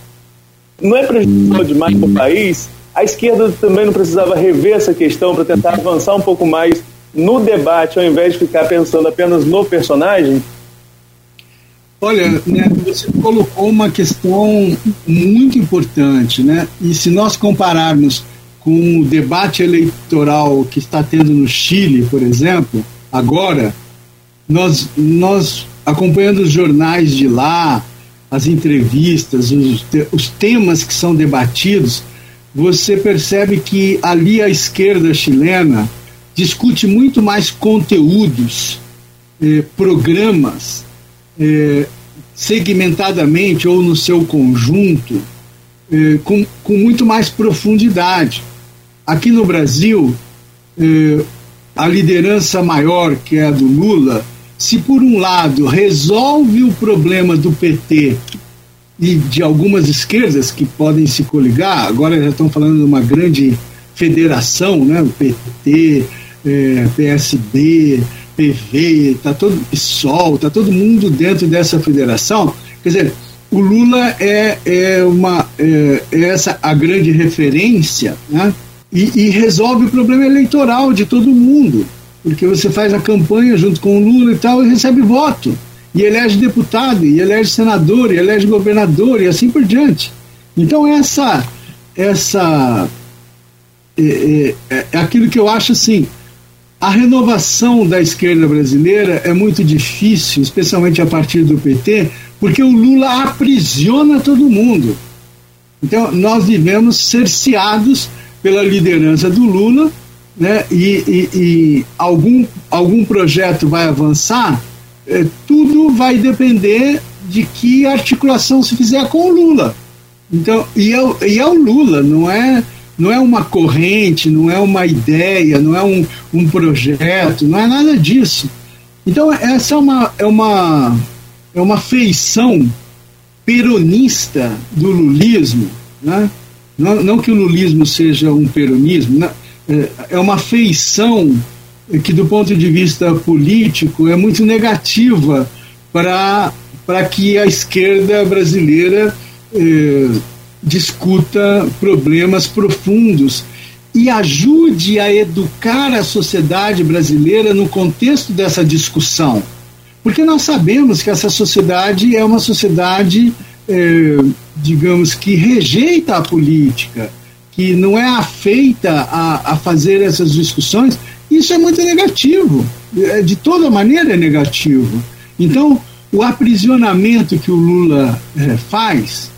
não é prejudicial demais para o país? A esquerda também não precisava rever essa questão para tentar avançar um pouco mais no debate, ao invés de ficar pensando apenas no personagem? Olha, né, você colocou uma questão muito importante, né? E se nós compararmos com o debate eleitoral que está tendo no Chile, por exemplo, agora, nós, nós acompanhando os jornais de lá, as entrevistas, os, os temas que são debatidos, você percebe que ali a esquerda chilena discute muito mais conteúdos, eh, programas, é, segmentadamente ou no seu conjunto, é, com, com muito mais profundidade. Aqui no Brasil, é, a liderança maior, que é a do Lula, se por um lado resolve o problema do PT e de algumas esquerdas que podem se coligar, agora já estão falando de uma grande federação, né? o PT, é, PSD, PV, tá todo PSOL, tá todo mundo dentro dessa federação. Quer dizer, o Lula é, é uma é, é essa a grande referência, né? E, e, resolve o problema eleitoral de todo mundo, porque você faz a campanha junto com o Lula e tal e recebe voto e elege deputado, e elege senador, e elege governador e assim por diante. Então essa essa é, é, é aquilo que eu acho assim a renovação da esquerda brasileira é muito difícil, especialmente a partir do PT, porque o Lula aprisiona todo mundo. Então, nós vivemos cerceados pela liderança do Lula, né? e, e, e algum, algum projeto vai avançar, é, tudo vai depender de que articulação se fizer com o Lula. Então, e é, e é o Lula, não é não é uma corrente, não é uma ideia, não é um, um projeto, não é nada disso. Então, essa é uma, é uma, é uma feição peronista do lulismo, né? não, não que o lulismo seja um peronismo, né? É, é uma feição que, do ponto de vista político, é muito negativa para que a esquerda brasileira eh, discuta problemas profundos e ajude a educar a sociedade brasileira no contexto dessa discussão. Porque nós sabemos que essa sociedade é uma sociedade, é, digamos, que rejeita a política, que não é afeita a, a fazer essas discussões. Isso é muito negativo, é, de toda maneira é negativo. Então, o aprisionamento que o Lula é, faz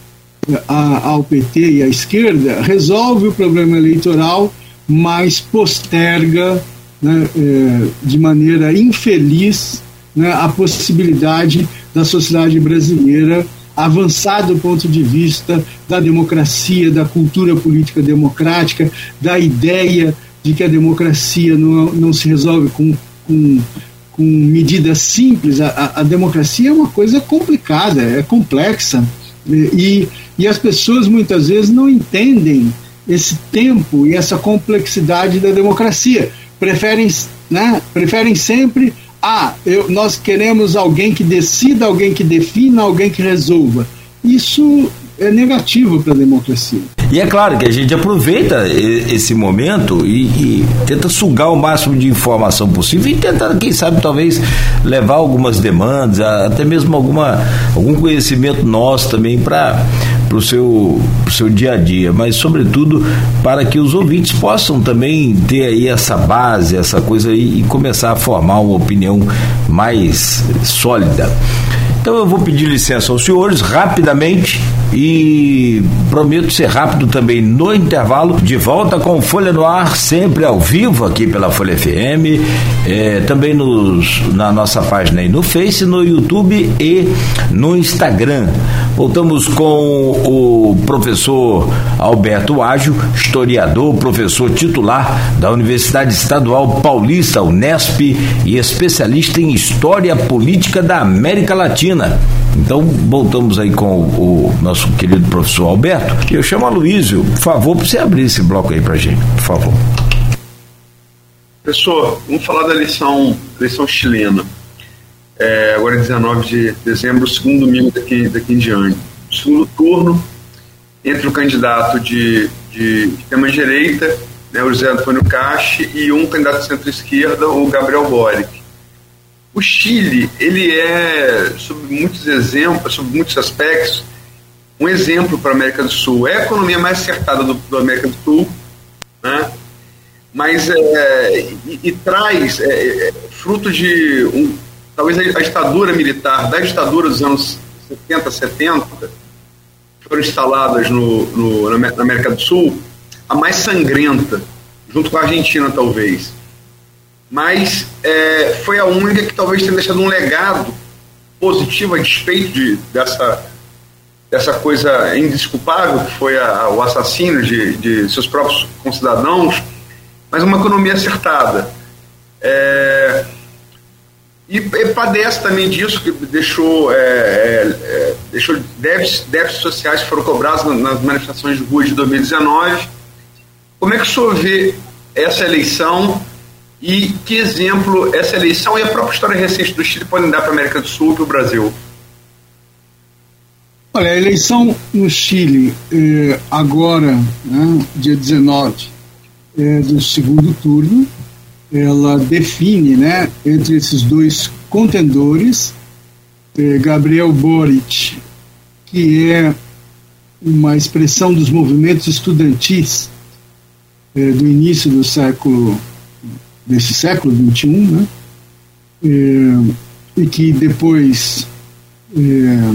a, ao PT e à esquerda resolve o problema eleitoral, mas posterga né, é, de maneira infeliz né, a possibilidade da sociedade brasileira avançar do ponto de vista da democracia, da cultura política democrática, da ideia de que a democracia não, não se resolve com, com, com medidas simples. A, a, democracia é uma coisa complicada, é complexa. E, e as pessoas muitas vezes não entendem esse tempo e essa complexidade da democracia. Preferem, né, preferem sempre, ah, eu, nós queremos alguém que decida, alguém que defina, alguém que resolva. Isso é negativo para a democracia. E é claro que a gente aproveita esse momento e, e, tenta sugar o máximo de informação possível e tenta, quem sabe, talvez levar algumas demandas, até mesmo alguma, algum conhecimento nosso também para o seu, seu dia a dia, mas sobretudo para que os ouvintes possam também ter aí essa base, essa coisa aí, e começar a formar uma opinião mais sólida. Então eu vou pedir licença aos senhores rapidamente e prometo ser rápido também no intervalo. De volta com Folha no Ar, sempre ao vivo aqui pela Folha FM, é, também nos, na nossa página aí no Face, no YouTube e no Instagram. Voltamos com o professor Alberto Ágio, historiador, professor titular da Universidade Estadual Paulista, Unesp, e especialista em História Política da América Latina. Então, voltamos aí com o, o nosso querido professor Alberto. Eu chamo a Luísio, por favor, para você abrir esse bloco aí para gente, por favor. Professor, vamos falar da eleição, eleição chilena. É, agora é 19 de dezembro, segundo domingo daqui, daqui em diante. Segundo turno, entre o candidato de, de extrema-direita, né, o José Antônio Cache, e um candidato de centro-esquerda, o Gabriel Boric. O Chile, ele é, sob muitos exemplos, sob muitos aspectos, um exemplo para a América do Sul. É a economia mais acertada do, do América do Sul, né? mas é, e, e, traz é, é, fruto de um, talvez a ditadura militar, da ditadura dos anos 70, 70, foram instaladas no, no, na América do Sul, a mais sangrenta, junto com a Argentina talvez. Mas é, foi a única que talvez tenha deixado um legado positivo a despeito de, dessa, dessa coisa indesculpável que foi a, o assassínio de, de seus próprios concidadãos mas uma economia acertada. É, e, e, padece também disso, que deixou, é, é, é deixou débitos, débitos sociais que foram cobrados nas manifestações de rua de 2019. Como é que o senhor vê essa eleição e que exemplo essa eleição e a própria história recente do Chile podem dar para a América do Sul e para o Brasil? Olha, a eleição no Chile, eh, agora, né, dia 19, é, do segundo turno, ela define, né, entre esses dois contendores, é, Gabriel Boric, que é uma expressão dos movimentos estudantis é, do início do século desse século 21, né, é, e que depois é,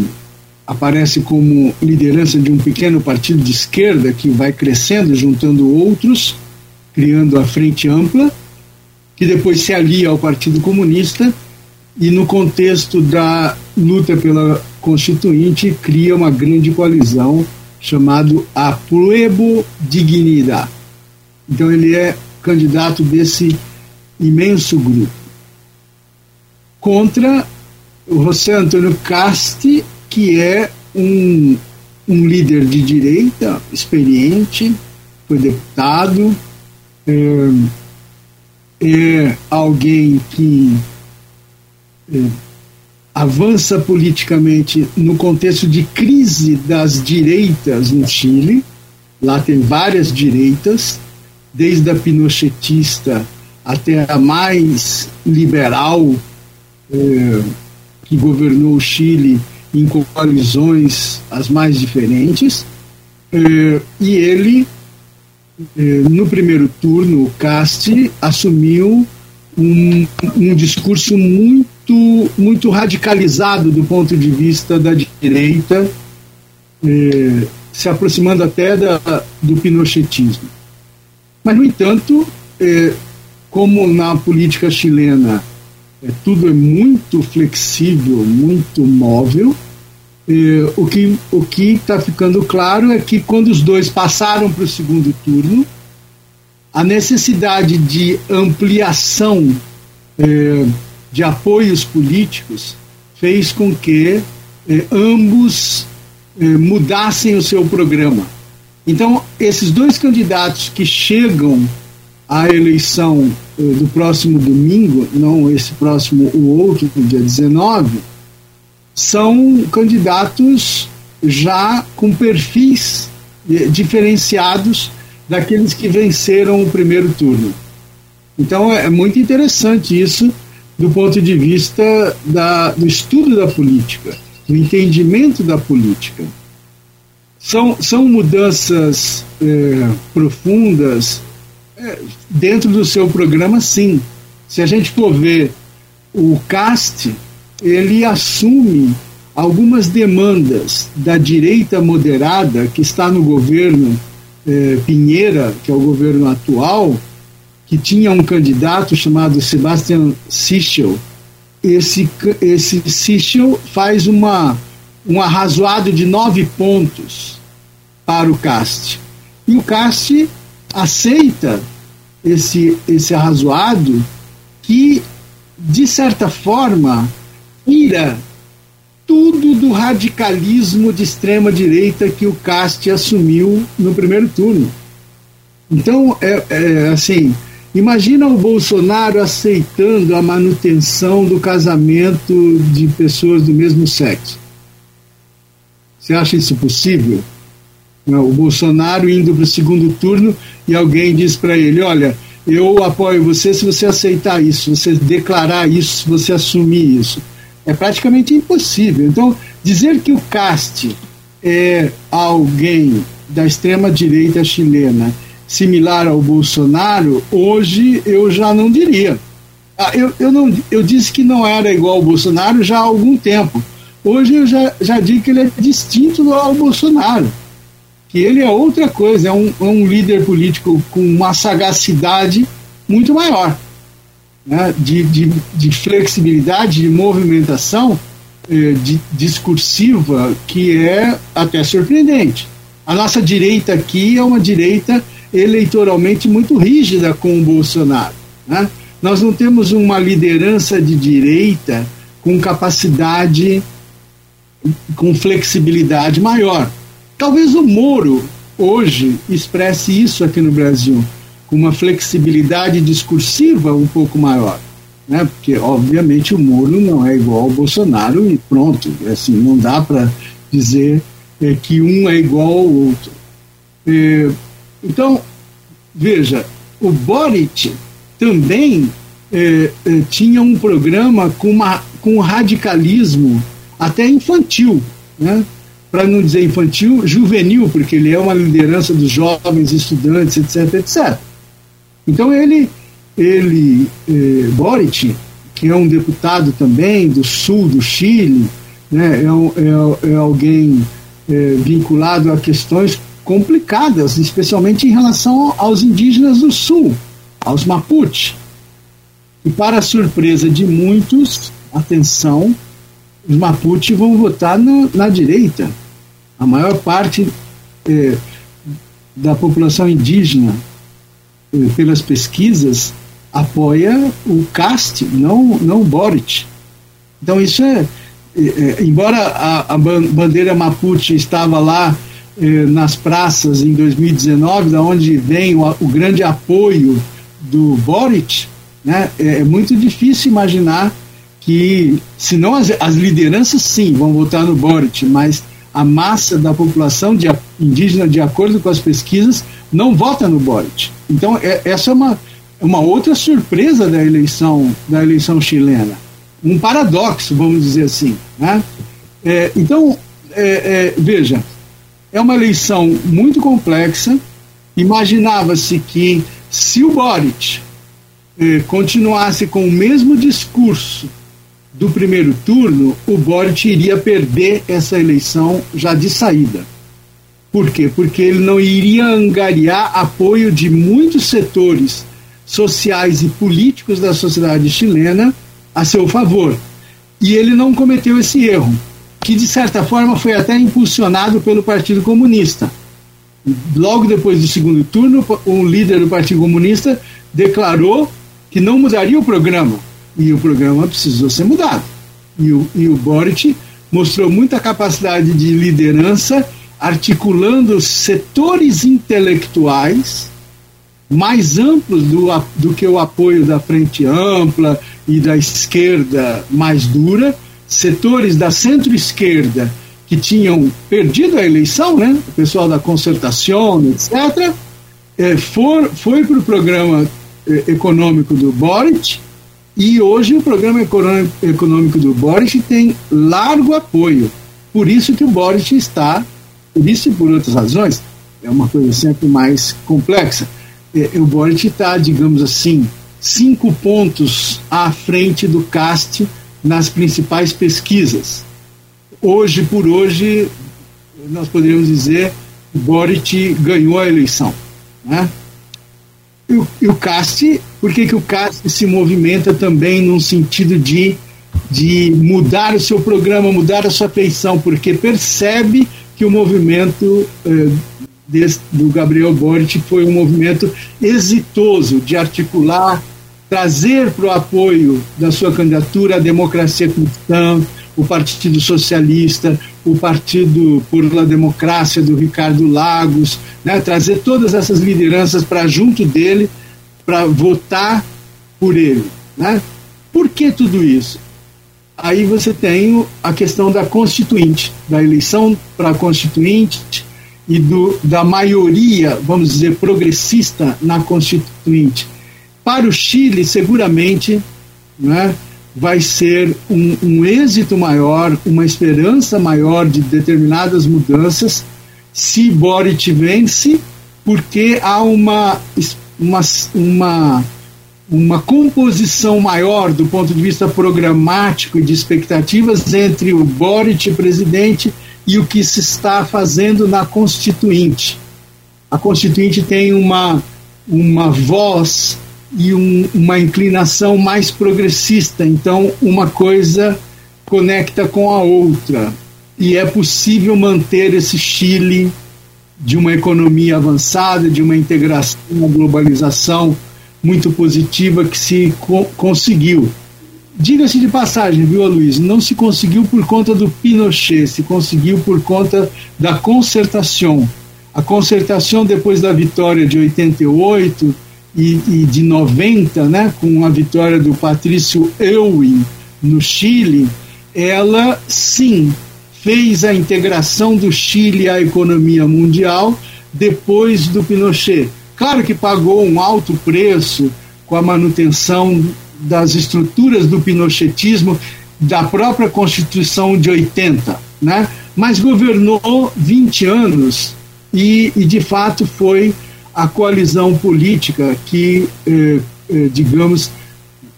aparece como liderança de um pequeno partido de esquerda que vai crescendo, juntando outros criando a Frente Ampla, que depois se alia ao Partido Comunista e, no contexto da luta pela Constituinte, cria uma grande coalizão chamado a Pueblo Dignidad. Então, ele é candidato desse imenso grupo. Contra o José Antônio Casti, que é um, um líder de direita experiente, foi deputado, é, é alguém que é, avança politicamente no contexto de crise das direitas no Chile. Lá tem várias direitas, desde a pinochetista até a mais liberal é, que governou o Chile em coalizões as mais diferentes. É, e ele eh, no primeiro turno, o Casti assumiu um, um discurso muito, muito radicalizado do ponto de vista da direita, se aproximando até da, do pinochetismo. Mas, no entanto, como na política chilena tudo é muito flexível, muito móvel, o que o que está ficando claro é que quando os dois passaram para o segundo turno, a necessidade de ampliação eh, de apoios políticos fez com que eh, ambos eh, mudassem o seu programa. Então, esses dois candidatos que chegam à eleição eh, do próximo domingo, não esse próximo, o outro, no dia 19, são candidatos já com perfis eh, diferenciados daqueles que venceram o primeiro turno. Então é muito interessante isso do ponto de vista da, do estudo da política, do entendimento da política. São, são mudanças é, profundas é, dentro do seu programa, sim. Se a gente for ver o CAST, ele assume algumas demandas da direita moderada que está no governo eh, Pinheira, que é o governo atual, que tinha um candidato chamado Sebastian Sichel. Esse, esse Sichel faz uma, um arrazoado de nove pontos para o CAST. E o CAST aceita esse, esse arrazoado que, de certa forma, tira tudo do radicalismo de extrema direita que o Cast assumiu no primeiro turno. Então, é, é, assim, imagina o Bolsonaro aceitando a manutenção do casamento de pessoas do mesmo sexo. Você acha isso possível? O Bolsonaro indo para o segundo turno e alguém diz para ele: Olha, eu apoio você se você aceitar isso, se você declarar isso, se você assumir isso é praticamente impossível. Então, dizer que o Cast é alguém da extrema-direita chilena similar ao Bolsonaro, hoje eu já não diria. Ah, eu, eu, não, eu disse que não era igual ao Bolsonaro já há algum tempo. Hoje eu já, já digo que ele é distinto ao Bolsonaro. Que ele é outra coisa, é um, é um líder político com uma sagacidade muito maior né, de, de, de, flexibilidade, de movimentação eh, de, discursiva que é até surpreendente. A nossa direita aqui é uma direita eleitoralmente muito rígida com o Bolsonaro. Né? Nós não temos uma liderança de direita com capacidade, com flexibilidade maior. Talvez o Moro hoje expresse isso aqui no Brasil com uma flexibilidade discursiva um pouco maior. Né? Porque, obviamente, o Moro não é igual ao Bolsonaro e pronto. Assim, não dá para dizer é, que um é igual ao outro. É, então, veja, o Boric também é, é, tinha um programa com, uma, com radicalismo até infantil, né? Para não dizer infantil, juvenil, porque ele é uma liderança dos jovens estudantes, etc, etc. Então ele, ele eh, Boric, que é um deputado também do sul do Chile, né, é, é, é alguém é, vinculado a questões complicadas, especialmente em relação aos indígenas do sul, aos Mapuche. E para surpresa de muitos, atenção, os Mapuche vão votar no, na direita. A maior parte é, da população indígena pelas pesquisas, apoia o Cast, não, não o Boric. Então isso é, é, é embora a, a, bandeira Mapuche estava lá é, nas praças em 2019, da onde vem o, o grande apoio do Boric, né, é, é, muito difícil imaginar que, se não as, as lideranças sim vão votar no Boric, mas a massa da população de, indígena, de acordo com as pesquisas, não vota no Boric. Então, é, essa é uma, uma outra surpresa da eleição, da eleição chilena. Um paradoxo, vamos dizer assim. Né? É, então, é, é veja, é uma eleição muito complexa. Imaginava-se que, se o Boric é, continuasse com o mesmo discurso do primeiro turno, o Boric iria perder essa eleição já de saída. Por quê? Porque ele não iria angariar apoio de muitos setores sociais e políticos da sociedade chilena a seu favor. E ele não cometeu esse erro, que de certa forma foi até impulsionado pelo Partido Comunista. Logo depois do segundo turno, o líder do Partido Comunista declarou que não mudaria o programa, e o programa precisou ser mudado. E o, e o Boric mostrou muita capacidade de liderança, articulando setores intelectuais mais amplos do, do que o apoio da frente ampla e da esquerda mais dura, setores da centro-esquerda que tinham perdido a eleição, né? o pessoal da concertação, etc., é, for, foi para o programa é, econômico do Boric e hoje o programa econômico do Boris tem largo apoio. Por isso que o Boris está, por isso e por outras razões, é uma coisa sempre mais complexa. É, o Boris está, digamos assim, cinco pontos à frente do CAST nas principais pesquisas. Hoje por hoje, nós poderíamos dizer, o Boric ganhou a eleição. Né? E o, e o CAST, por que, que o CAST se movimenta também num sentido de de mudar o seu programa, mudar a sua feição, porque percebe que o movimento eh, desse, do Gabriel Boric foi um movimento exitoso de articular, trazer para o apoio da sua candidatura a democracia cristã, o Partido Socialista, o Partido por la Democracia do Ricardo Lagos, né, trazer todas essas lideranças para junto dele para votar por ele. Né? Por que tudo isso? Aí você tem a questão da constituinte, da eleição para a constituinte e do, da maioria, vamos dizer, progressista na constituinte. Para o Chile, seguramente, né, vai ser um, um êxito maior, uma esperança maior de determinadas mudanças se Boric vence, porque há uma, uma, uma, uma composição maior do ponto de vista programático e de expectativas entre o Boric presidente e o que se está fazendo na Constituinte. A Constituinte tem uma, uma voz e um, uma inclinação mais progressista. Então, uma coisa conecta com a outra. E é possível manter esse Chile de uma economia avançada, de uma integração, uma globalização muito positiva que se co conseguiu. Diga-se de passagem, viu, Luiz? Não se conseguiu por conta do Pinochet, se conseguiu por conta da concertação. A concertação depois da vitória de 88 e, e de 90, né, com a vitória do Patrício Ewing no Chile, ela sim fez a integração do Chile à economia mundial depois do Pinochet. Claro que pagou um alto preço com a manutenção das estruturas do pinochetismo da própria Constituição de 80, né? mas governou 20 anos e, e de fato foi a coalizão política que, eh, eh, digamos,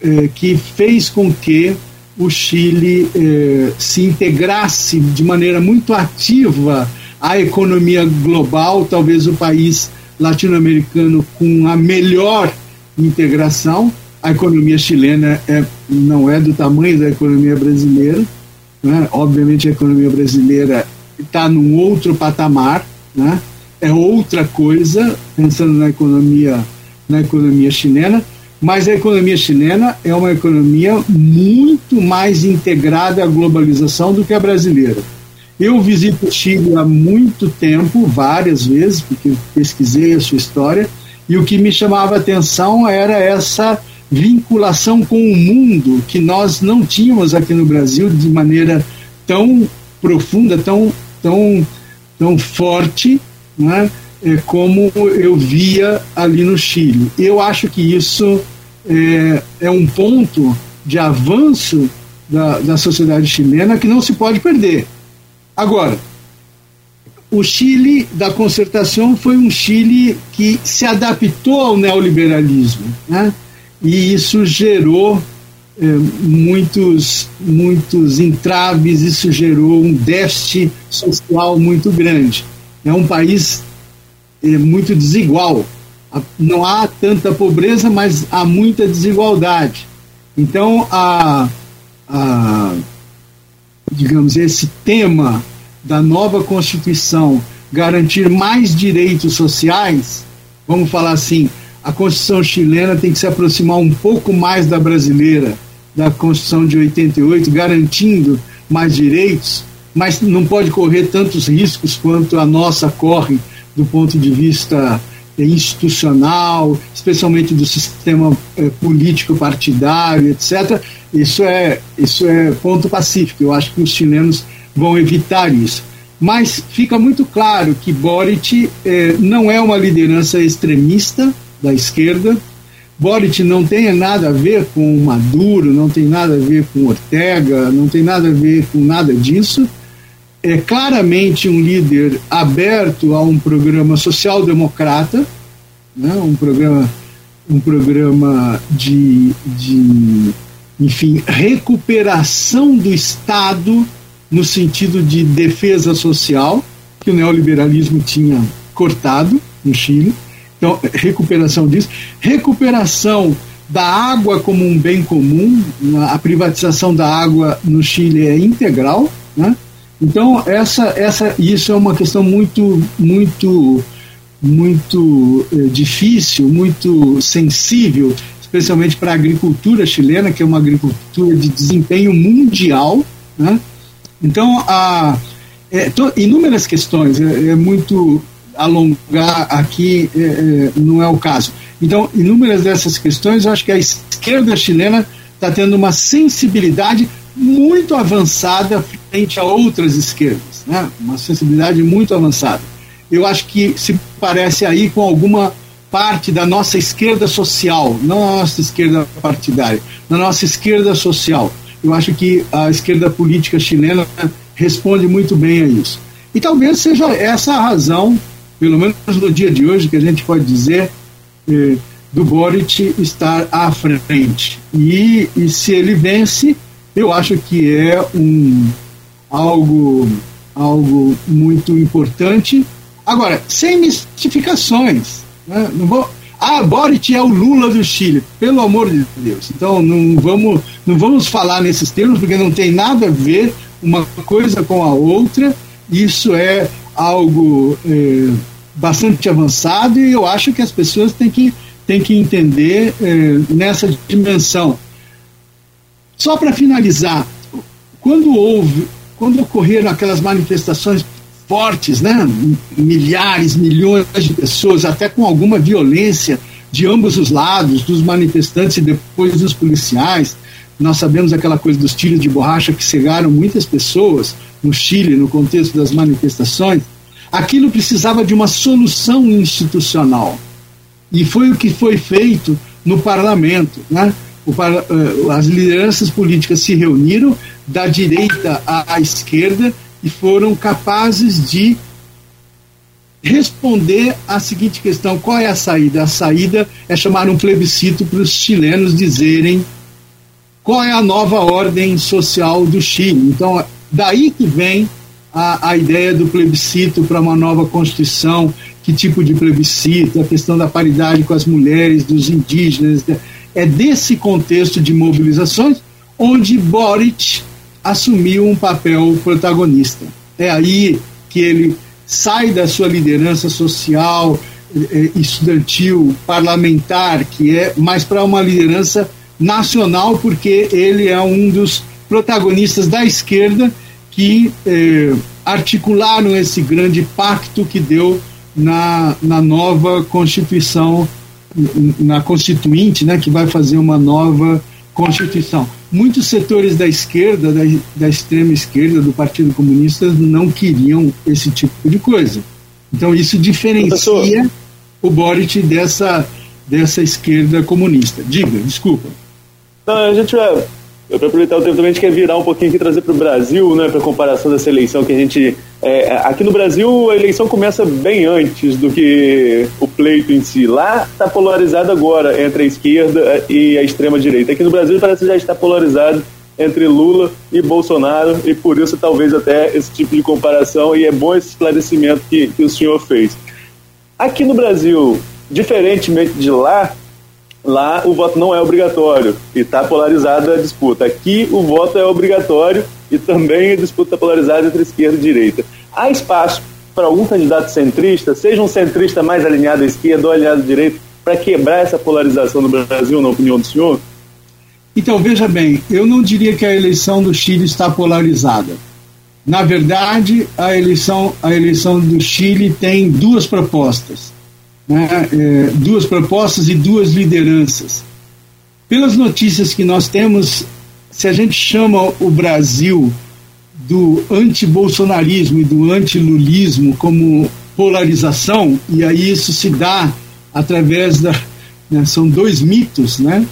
eh, que fez com que o Chile eh, se integrasse de maneira muito ativa à economia global, talvez o país latino-americano com a melhor integração. A economia chilena é, não é do tamanho da economia brasileira, né? obviamente a economia brasileira está num outro patamar, né? é outra coisa, pensando na economia, na economia chilena, mas a economia chilena é uma economia muito mais integrada à globalização do que a brasileira. Eu visito o Chile há muito tempo, várias vezes, porque pesquisei a sua história, e o que me chamava a atenção era essa vinculação com o mundo que nós não tínhamos aqui no Brasil de maneira tão profunda, tão, tão, tão forte, né, é, como eu via ali no Chile. Eu acho que isso é, é um ponto de avanço da, da sociedade chilena que não se pode perder. Agora, o Chile da concertação foi um Chile que se adaptou ao neoliberalismo, né? e isso gerou é, muitos, muitos entraves, isso gerou um déficit social muito grande é um país muito desigual. Não há tanta pobreza, mas há muita desigualdade. Então, a, a, digamos, esse tema da nova Constituição garantir mais direitos sociais, vamos falar assim, a Constituição chilena tem que se aproximar um pouco mais da brasileira, da Constituição de 88, garantindo mais direitos, mas não pode correr tantos riscos quanto a nossa corre do ponto de vista eh, institucional, especialmente do sistema eh, político partidário, etc. Isso é isso é ponto pacífico. Eu acho que os chilenos vão evitar isso. Mas fica muito claro que Boric eh, não é uma liderança extremista da esquerda. Boric não tem nada a ver com Maduro, não tem nada a ver com Ortega, não tem nada a ver com nada disso é claramente um líder aberto a um programa social-democrata, né, um programa, um programa de, de, enfim, recuperação do Estado no sentido de defesa social, que o neoliberalismo tinha cortado no Chile. Então, recuperação disso, recuperação da água como um bem comum, a privatização da água no Chile é integral, né? Então essa, essa, isso é uma questão muito, muito, muito eh, difícil, muito sensível, especialmente para a agricultura chilena, que é uma agricultura de desempenho mundial, né? Então é, to, inúmeras questões, é, é, muito alongar aqui é, é, não é o caso. Então, inúmeras dessas questões, eu acho que a esquerda chilena está tendo uma sensibilidade muito avançada frente a outras esquerdas, né? uma sensibilidade muito avançada. Eu acho que se parece aí com alguma parte da nossa esquerda social, não a nossa esquerda partidária, da nossa esquerda social. Eu acho que a esquerda política chilena responde muito bem a isso. E talvez seja essa a razão, pelo menos no dia de hoje, que a gente pode dizer eh, do Boric estar à frente. E, e se ele vence, eu acho que é um algo algo muito importante. Agora, sem mistificações. Né? Não vou, ah, Boric é o Lula do Chile, pelo amor de Deus. Então não vamos, não vamos falar nesses termos, porque não tem nada a ver uma coisa com a outra. Isso é algo é, bastante avançado e eu acho que as pessoas têm que, têm que entender é, nessa dimensão. Só para finalizar, quando houve, quando ocorreram aquelas manifestações fortes, né? milhares, milhões de pessoas, até com alguma violência de ambos os lados, dos manifestantes e depois dos policiais, nós sabemos aquela coisa dos tiros de borracha que cegaram muitas pessoas no Chile, no contexto das manifestações. Aquilo precisava de uma solução institucional. E foi o que foi feito no parlamento. Né? Eh, as lideranças políticas se reuniram, da direita à, à esquerda, e foram capazes de responder à seguinte questão: qual é a saída? A saída é chamar um plebiscito para os chilenos dizerem qual é a nova ordem social do Chile. Então, daí que vem a, a ideia do plebiscito para uma nova Constituição, que tipo de plebiscito, a questão da paridade com as mulheres, dos indígenas. É desse contexto de mobilizações onde Boric assumiu um papel protagonista. É aí que ele sai da sua liderança social, eh, estudantil, parlamentar, que é mais para uma liderança nacional, porque ele é um dos protagonistas da esquerda que eh, articularam esse grande pacto que deu na, na nova Constituição, na Constituinte, né, que vai fazer uma nova Constituição. Muitos setores da esquerda, da, da extrema esquerda, do Partido Comunista, não queriam esse tipo de coisa. Então, isso diferencia o Boric dessa, dessa esquerda comunista. Diga, desculpa. Não, a gente vai. Para aproveitar o tempo também, a gente quer virar um pouquinho aqui trazer para o Brasil, né, para comparação dessa eleição que a gente. É, aqui no Brasil, a eleição começa bem antes do que o pleito em si. Lá está polarizado agora entre a esquerda e a extrema-direita. Aqui no Brasil parece que já está polarizado entre Lula e Bolsonaro, e por isso talvez até esse tipo de comparação, e é bom esse esclarecimento que, que o senhor fez. Aqui no Brasil, diferentemente de lá, Lá o voto não é obrigatório e está polarizada a disputa. Aqui o voto é obrigatório e também a disputa polarizada entre esquerda e direita. Há espaço para algum candidato centrista, seja um centrista mais alinhado à esquerda ou alinhado à direita, para quebrar essa polarização no Brasil, na opinião do senhor? Então, veja bem, eu não diria que a eleição do Chile está polarizada. Na verdade, a eleição, a eleição do Chile tem duas propostas né, é, duas propostas e duas lideranças. Pelas notícias que nós temos, se a gente chama o Brasil do anti-bolsonarismo e do anti-lulismo como polarização, e aí isso se dá através da. Né, são dois mitos, né?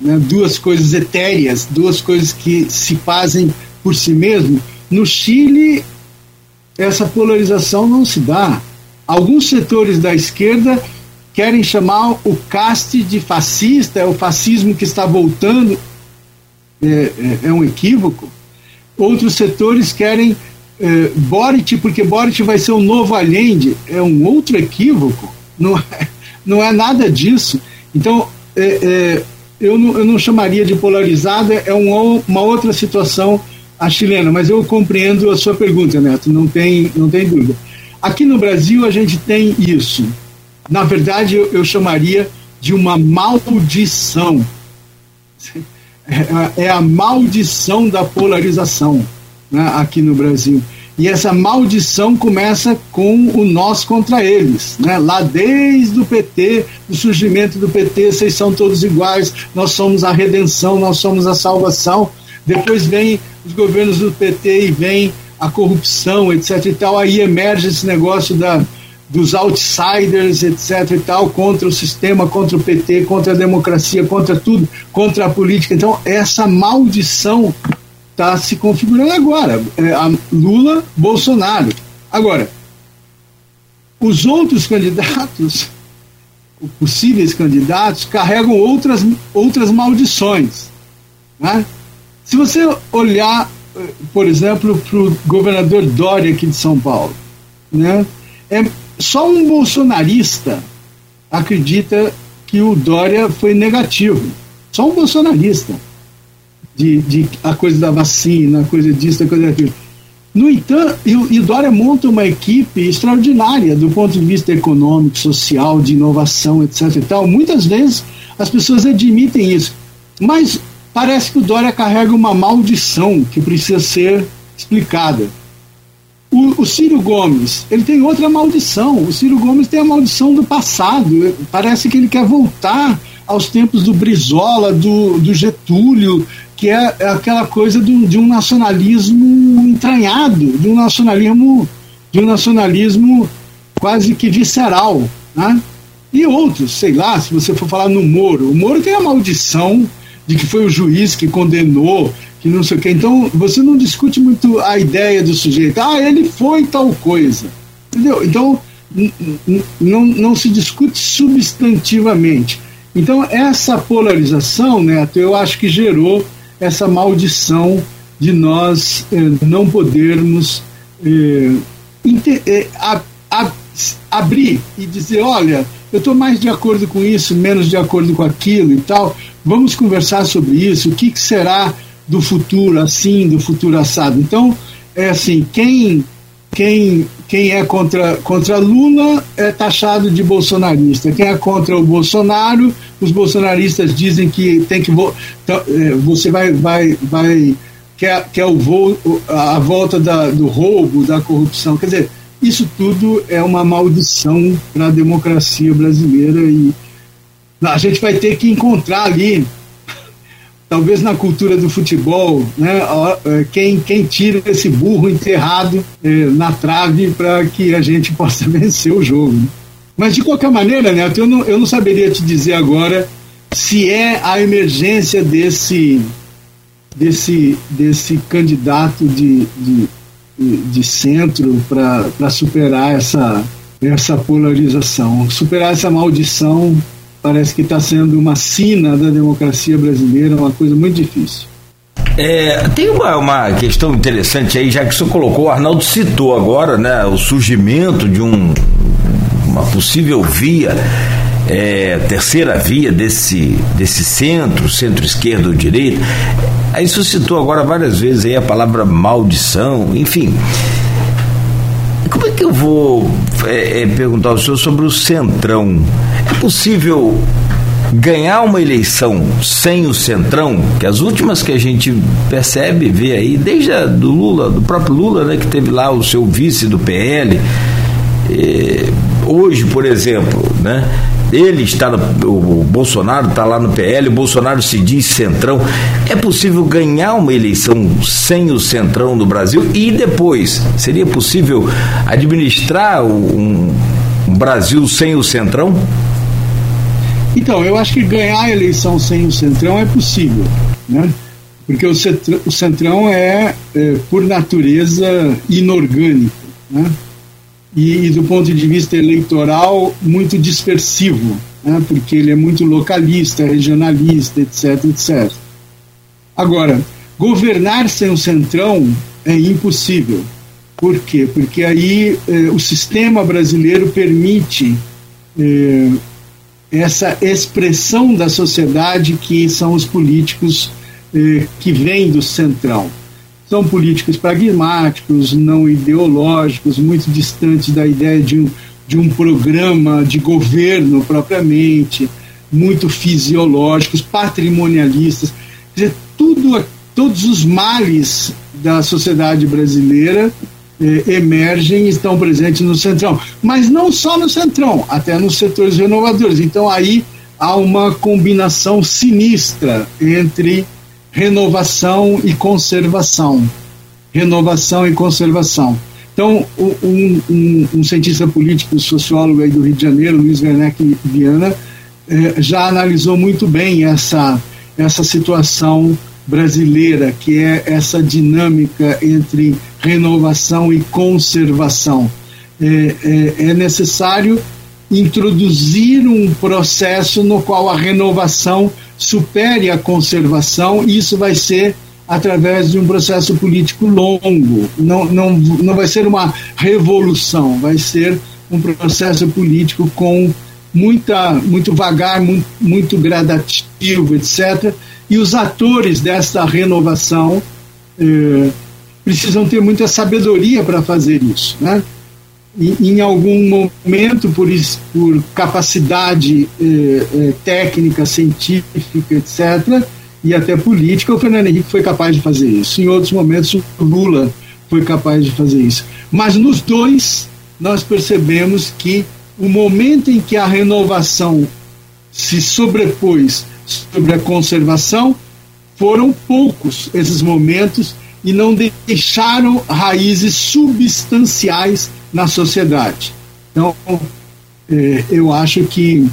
né? duas coisas etéreas, duas coisas que se fazem por si mesmo. No Chile, essa polarização não se dá. Alguns setores da esquerda querem chamar o caste de fascista, é o fascismo que está voltando, é, é, é um equívoco. Outros setores querem é, Boric, porque Boric vai ser o novo Allende, é um outro equívoco, não é, não é nada disso. Então, é, é eu não, eu não chamaria de polarizada, é um, uma outra situação a chilena, mas eu compreendo a sua pergunta, Neto, não tem, não tem dúvida. Aqui no Brasil a gente tem isso. Na verdade, eu, eu chamaria de uma maldição. É, é a maldição da polarização né, aqui no Brasil. E essa maldição começa com o nós contra eles. Né? Lá desde o PT, do surgimento do PT, vocês são todos iguais, nós somos a redenção, nós somos a salvação. Depois vem os governos do PT e vem a corrupção, etc. e tal. Aí emerge esse negócio da, dos outsiders, etc. e tal, contra o sistema, contra o PT, contra a democracia, contra tudo, contra a política. Então, essa maldição está se configurando agora. É, Lula, Bolsonaro. Agora, os outros candidatos, possíveis candidatos, carregam outras, outras maldições. Né? Se você olhar, por exemplo, para o governador Dória aqui de São Paulo, né? é, só um bolsonarista acredita que o Dória foi negativo. Só um bolsonarista de, de a coisa da vacina, a coisa disso, a coisa daquilo. No entanto, e, o Dória monta uma equipe extraordinária do ponto de vista econômico, social, de inovação, etc. E tal. Muitas vezes as pessoas admitem isso, mas parece que o Dória carrega uma maldição que precisa ser explicada. O, o, Ciro Gomes, ele tem outra maldição. O Ciro Gomes tem a maldição do passado. Parece que ele quer voltar aos tempos do Brizola, do, do Getúlio, que é, é aquela coisa do, de um nacionalismo entranhado, de um nacionalismo, de um nacionalismo quase que visceral, né? E outros, sei lá, se você for falar no Moro, o Moro tem a maldição de que foi o juiz que condenou, que não sei o quê. Então, você não discute muito a ideia do sujeito. Ah, ele foi tal coisa. Entendeu? Então, não, não se discute substantivamente. Então, essa polarização, Neto, eu acho que gerou essa maldição de nós eh, não podermos eh, eh, abrir e dizer: olha, eu estou mais de acordo com isso, menos de acordo com aquilo e tal. Vamos conversar sobre isso. O que, que será do futuro assim, do futuro assado? Então, é assim: quem quem, quem é contra, contra Lula é taxado de bolsonarista. Quem é contra o Bolsonaro, os bolsonaristas dizem que tem que é, você vai vai vai quer, quer o voo, a volta da, do roubo, da corrupção. Quer dizer, isso tudo é uma maldição para a democracia brasileira e a gente vai ter que encontrar ali talvez na cultura do futebol, né, é, quem, quem tira esse burro enterrado é, na trave para que a gente possa vencer o jogo. Né? Mas de qualquer maneira, Neto, eu não, eu não saberia te dizer agora se é a emergência desse, desse, desse candidato de, de, de centro para superar essa, essa polarização, superar essa maldição parece que está sendo uma sina da democracia brasileira, uma coisa muito difícil. É, tem uma, uma questão interessante aí, já que o senhor colocou, o Arnaldo citou agora né, o surgimento de um, uma possível via, é, terceira via desse, desse centro, centro-esquerda ou direita. Aí suscitou agora várias vezes aí a palavra maldição, enfim. Como é que eu vou é, é, perguntar ao senhor sobre o Centrão? É possível ganhar uma eleição sem o Centrão, que as últimas que a gente percebe, vê aí, desde a do Lula, do próprio Lula, né, que teve lá o seu vice do PL, é, hoje, por exemplo, né, ele está no, o Bolsonaro está lá no PL, o Bolsonaro se diz centrão. É possível ganhar uma eleição sem o centrão no Brasil? E depois, seria possível administrar um, um Brasil sem o centrão? Então, eu acho que ganhar a eleição sem o centrão é possível, né? Porque o centrão, é, é, por natureza, inorgânico, né? E, e do ponto de vista eleitoral, muito dispersivo, né, porque ele é muito localista, regionalista, etc, etc. Agora, governar sem o centrão é impossível. Por quê? Porque aí eh, o sistema brasileiro permite eh, essa expressão da sociedade que são os políticos eh, que vêm do centrão. São políticos pragmáticos, não ideológicos, muito distantes da ideia de um, de um programa de governo propriamente, muito fisiológicos, patrimonialistas. Quer dizer, tudo, todos os males da sociedade brasileira eh, emergem e estão presentes no Centrão. Mas não só no Centrão, até nos setores renovadores. Então aí há uma combinação sinistra entre renovação e conservação. Renovação e conservação. Então, um, um, um cientista político, sociólogo aí do Rio de Janeiro, Luiz Werneck Viana, eh, já analisou muito bem essa, essa situação brasileira, que é essa dinâmica entre renovação e conservação. É, é, é, necessário introduzir um processo no qual a renovação supere a conservação, e isso vai ser através de um processo político longo. Não, não, não vai ser uma revolução, vai ser um processo político com muita, muito vagar, muito, muito gradativo, etc e os atores dessa renovação eh, precisam ter muita sabedoria para fazer isso. Né? Em algum momento, por, por capacidade eh, eh, técnica, científica, etc., e até política, o Fernando Henrique foi capaz de fazer isso. Em outros momentos, o Lula foi capaz de fazer isso. Mas nos dois, nós percebemos que o momento em que a renovação se sobrepôs sobre a conservação, foram poucos esses momentos e não deixaram raízes substanciais na sociedade. Então, é, eu acho que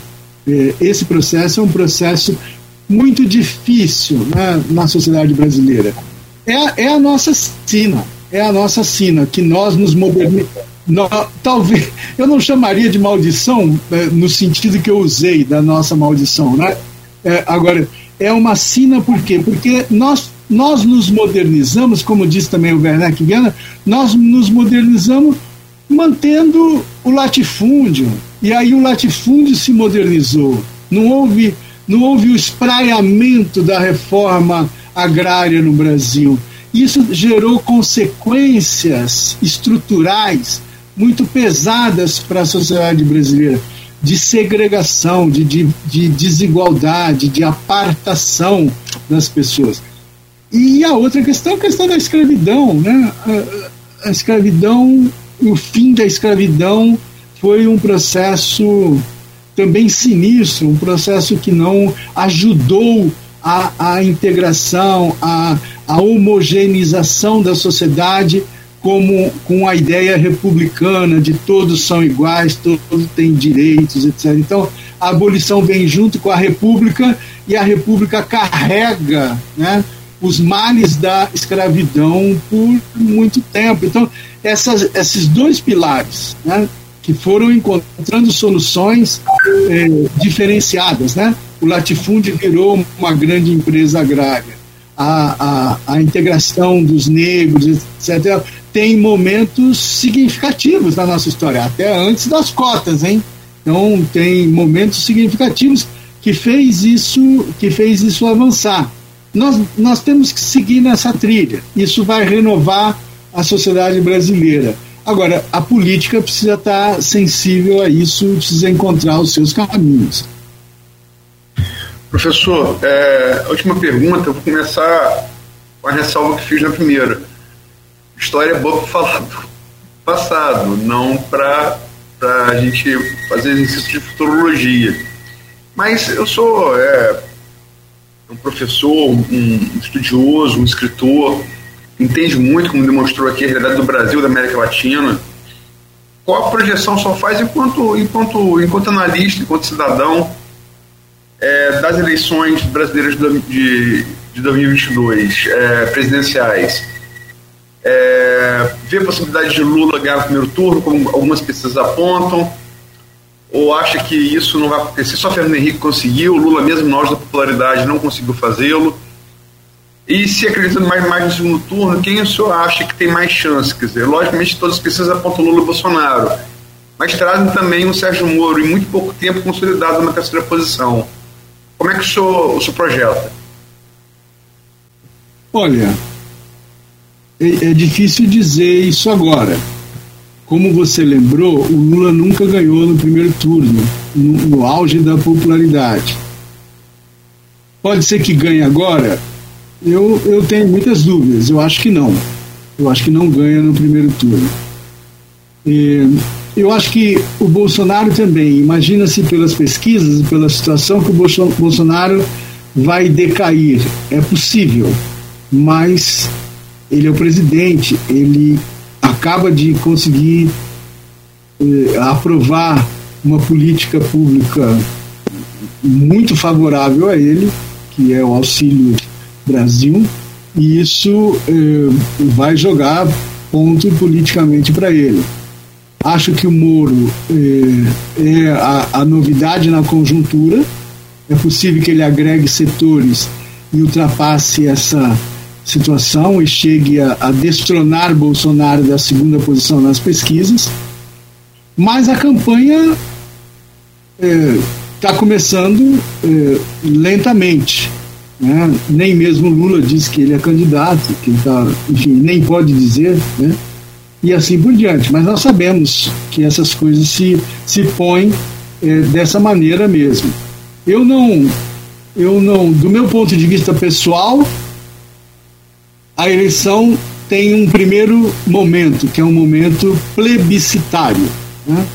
é, esse processo é um processo muito difícil né, na sociedade brasileira. É, é a nossa sina, é a nossa sina, que nós nos modernizamos. Talvez, eu não chamaria de maldição é, no sentido que eu usei da nossa maldição, né? É, agora, é uma sina por quê? Porque nós, nós nos modernizamos, como disse também o Werner Viana, nós nos modernizamos mantendo o latifúndio. E aí o latifúndio se modernizou. Não houve, não houve o espraiamento da reforma agrária no Brasil. Isso gerou consequências estruturais muito pesadas para a sociedade brasileira de segregação, de, de, de desigualdade, de apartação das pessoas. E a outra questão é a questão da escravidão. Né? A, a escravidão, o fim da escravidão foi um processo também sinistro, um processo que não ajudou a, a integração, a, a homogeneização da sociedade como com a ideia republicana de todos são iguais, todos têm direitos, etc. Então, a abolição vem junto com a república e a república carrega né, os males da escravidão por muito tempo. Então, essas, esses dois pilares né, que foram encontrando soluções eh, diferenciadas. Né? O latifúndio virou uma grande empresa agrária. A, a, a integração dos negros, etc tem momentos significativos na nossa história, até antes das cotas, hein? Então tem momentos significativos que fez isso, que fez isso avançar. Nós, nós temos que seguir nessa trilha. Isso vai renovar a sociedade brasileira. Agora, a política precisa estar sensível a isso, precisa encontrar os seus caminhos. Professor, é, última pergunta, eu vou começar com a ressalva que fiz na primeira história é boa para falar do passado, não para a gente fazer exercício de futurologia. Mas eu sou é, um professor, um estudioso, um escritor, entende muito, como demonstrou aqui, a realidade do Brasil, da América Latina. Qual a projeção só faz enquanto, enquanto, enquanto analista, enquanto cidadão é, das eleições brasileiras de, de 2022, é, presidenciais? É, vê a possibilidade de Lula ganhar o primeiro turno, como algumas pesquisas apontam, ou acha que isso não vai acontecer? Só Fernando Henrique conseguiu, Lula, mesmo auge da popularidade, não conseguiu fazê-lo. E se acreditando mais, mais no segundo turno, quem o senhor acha que tem mais chance? Quer dizer, logicamente todas as pesquisas apontam Lula e Bolsonaro, mas trazem também um Sérgio Moro em muito pouco tempo consolidado na terceira posição. Como é que o senhor, o senhor projeta? Olha, é, é difícil dizer isso agora. Como você lembrou, o Lula nunca ganhou no primeiro turno, no, no auge da popularidade. Pode ser que ganhe agora? Eu, eu tenho muitas dúvidas. Eu acho que não. Eu acho que não ganha no primeiro turno. E, eu acho que o Bolsonaro também, imagina-se pelas pesquisas e pela situação que o Bolsonaro vai decair. É possível, mas ele é o presidente, ele acaba de conseguir eh, aprovar uma política pública muito favorável a ele, que é o Auxílio Brasil, e isso eh, vai jogar ponto politicamente para ele. Acho que o Moro eh, é a, a novidade na conjuntura. É possível que ele agregue setores e ultrapasse essa situação e chegue a, a destronar Bolsonaro da segunda posição nas pesquisas. Mas a campanha está é, começando é, lentamente. Né? Nem mesmo Lula diz que ele é candidato, que tá, enfim, nem pode dizer, né? e assim por diante. Mas nós sabemos que essas coisas se, se põem é, dessa maneira mesmo. Eu não, eu não, do meu ponto de vista pessoal, a eleição tem um primeiro momento, que é um momento plebiscitário. Né?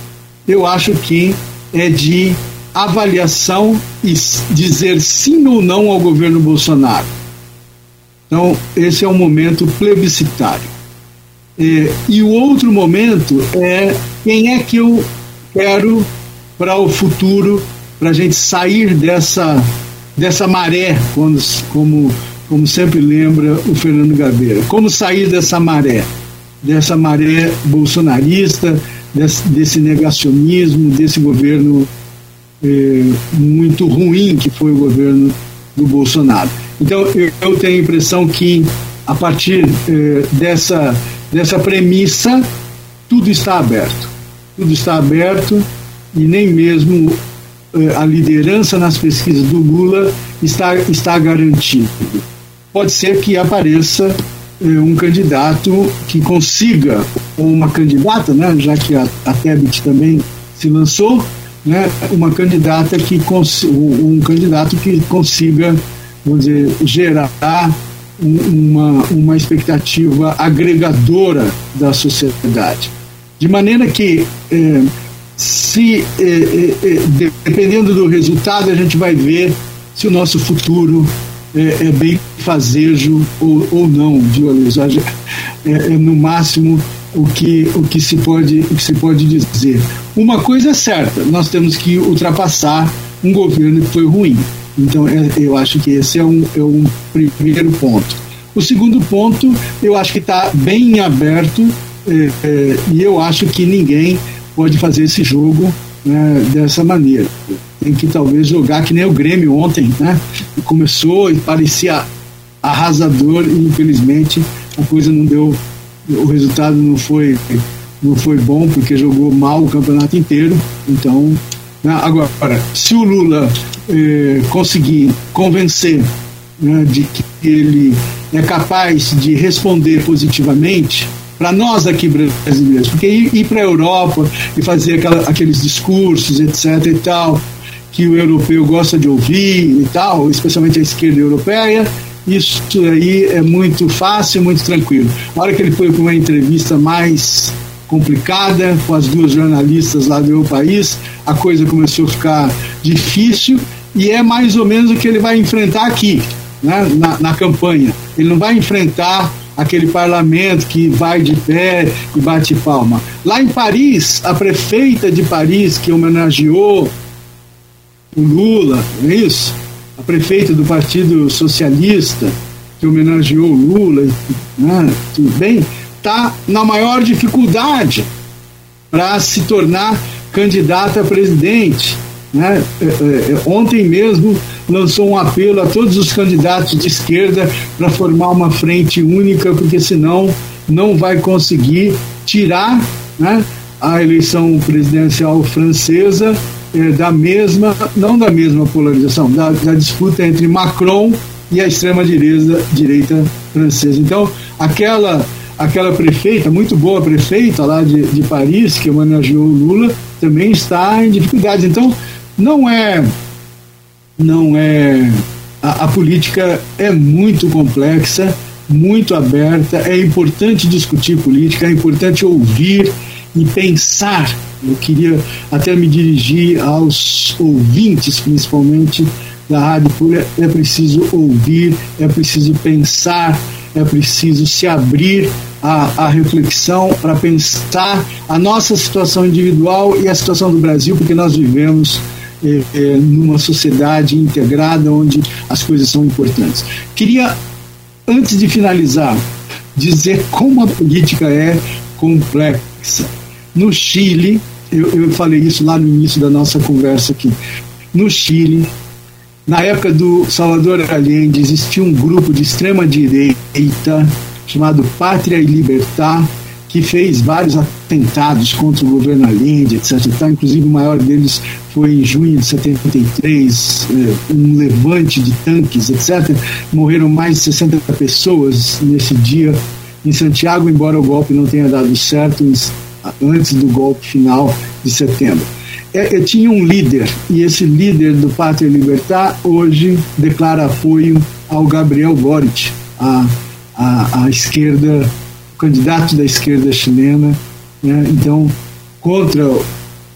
Eu acho que é de avaliação e dizer sim ou não ao governo Bolsonaro. Então, esse é um momento plebiscitário. É, e o outro momento é quem é que eu quero para o futuro, para a gente sair dessa, dessa maré, quando, como como sempre lembra o Fernando Gabeira. Como sair dessa maré, dessa maré bolsonarista, desse, desse negacionismo, desse governo eh, muito ruim que foi o governo do Bolsonaro. Então, eu, eu tenho a impressão que, a partir eh, dessa, dessa premissa, tudo está aberto. Tudo está aberto e nem mesmo eh, a liderança nas pesquisas do Lula está, está garantida pode ser que apareça eh, um candidato que consiga, ou uma candidata, né, já que a, a Tebet também se lançou, né, uma candidata que um candidato que consiga, vamos dizer, gerar uma, uma expectativa agregadora da sociedade. De maneira que, eh, se eh, eh, eh dependendo do resultado, a gente vai ver se o nosso futuro é, é bem fazejo ou, ou não, viu, Aloysio? É, é, no máximo o que, o, que se pode, o que se pode dizer. Uma coisa é certa, nós temos que ultrapassar um governo que foi ruim. Então, é, eu acho que esse é um, é um primeiro ponto. O segundo ponto, eu acho que está bem aberto é, é, e eu acho que ninguém pode fazer esse jogo né, dessa maneira tem que talvez jogar que nem o Grêmio ontem, né? Começou e parecia arrasador e infelizmente a coisa não deu, o resultado não foi não foi bom porque jogou mal o campeonato inteiro. Então, né? agora, se o Lula eh, conseguir convencer né, de que ele é capaz de responder positivamente para nós aqui brasileiros, porque ir, ir para a Europa e fazer aquela, aqueles discursos, etc. e tal, que o europeu gosta de ouvir e tal, especialmente a esquerda europeia, isso aí é muito fácil, muito tranquilo. Na hora que ele foi para uma entrevista mais complicada com as duas jornalistas lá do meu país, a coisa começou a ficar difícil e é mais ou menos o que ele vai enfrentar aqui, né, na, na campanha. Ele não vai enfrentar aquele parlamento que vai de pé e bate palma. Lá em Paris, a prefeita de Paris, que homenageou o Lula, não é isso? A prefeita do Partido Socialista, que homenageou o Lula, né? tudo bem, está na maior dificuldade para se tornar candidata a presidente. Né? É, é, é, ontem mesmo lançou um apelo a todos os candidatos de esquerda para formar uma frente única, porque senão não vai conseguir tirar né, a eleição presidencial francesa é, da mesma, não da mesma polarização, da, da disputa entre Macron e a extrema direita, francesa. Então, aquela aquela prefeita, muito boa prefeita lá de, de Paris, que homenageou o Lula, também está em dificuldades. Então, não é. Não é. A, a política é muito complexa, muito aberta, é importante discutir política, é importante ouvir e pensar. Eu queria até me dirigir aos ouvintes, principalmente da Rádio Folha. É preciso ouvir, é preciso pensar, é preciso se abrir à, à reflexão para pensar a nossa situação individual e a situação do Brasil, porque nós vivemos é, é, numa sociedade integrada onde as coisas são importantes. Queria, antes de finalizar, dizer como a política é complexa. No Chile, eu, eu falei isso lá no início da nossa conversa aqui. No Chile, na época do Salvador Allende, existia um grupo de extrema direita chamado Pátria e Libertar, que fez vários atentados contra o governo Allende, etc. Inclusive, o maior deles foi em junho de 73, eh, um levante de tanques, etc. Morreram mais de 60 pessoas nesse dia em Santiago, embora o golpe não tenha dado certo antes do golpe final de setembro. É, tinha um líder, e esse líder do Pátria Libertar hoje declara apoio ao Gabriel Boric, a, a, a esquerda, o candidato da esquerda chilena, né? então, contra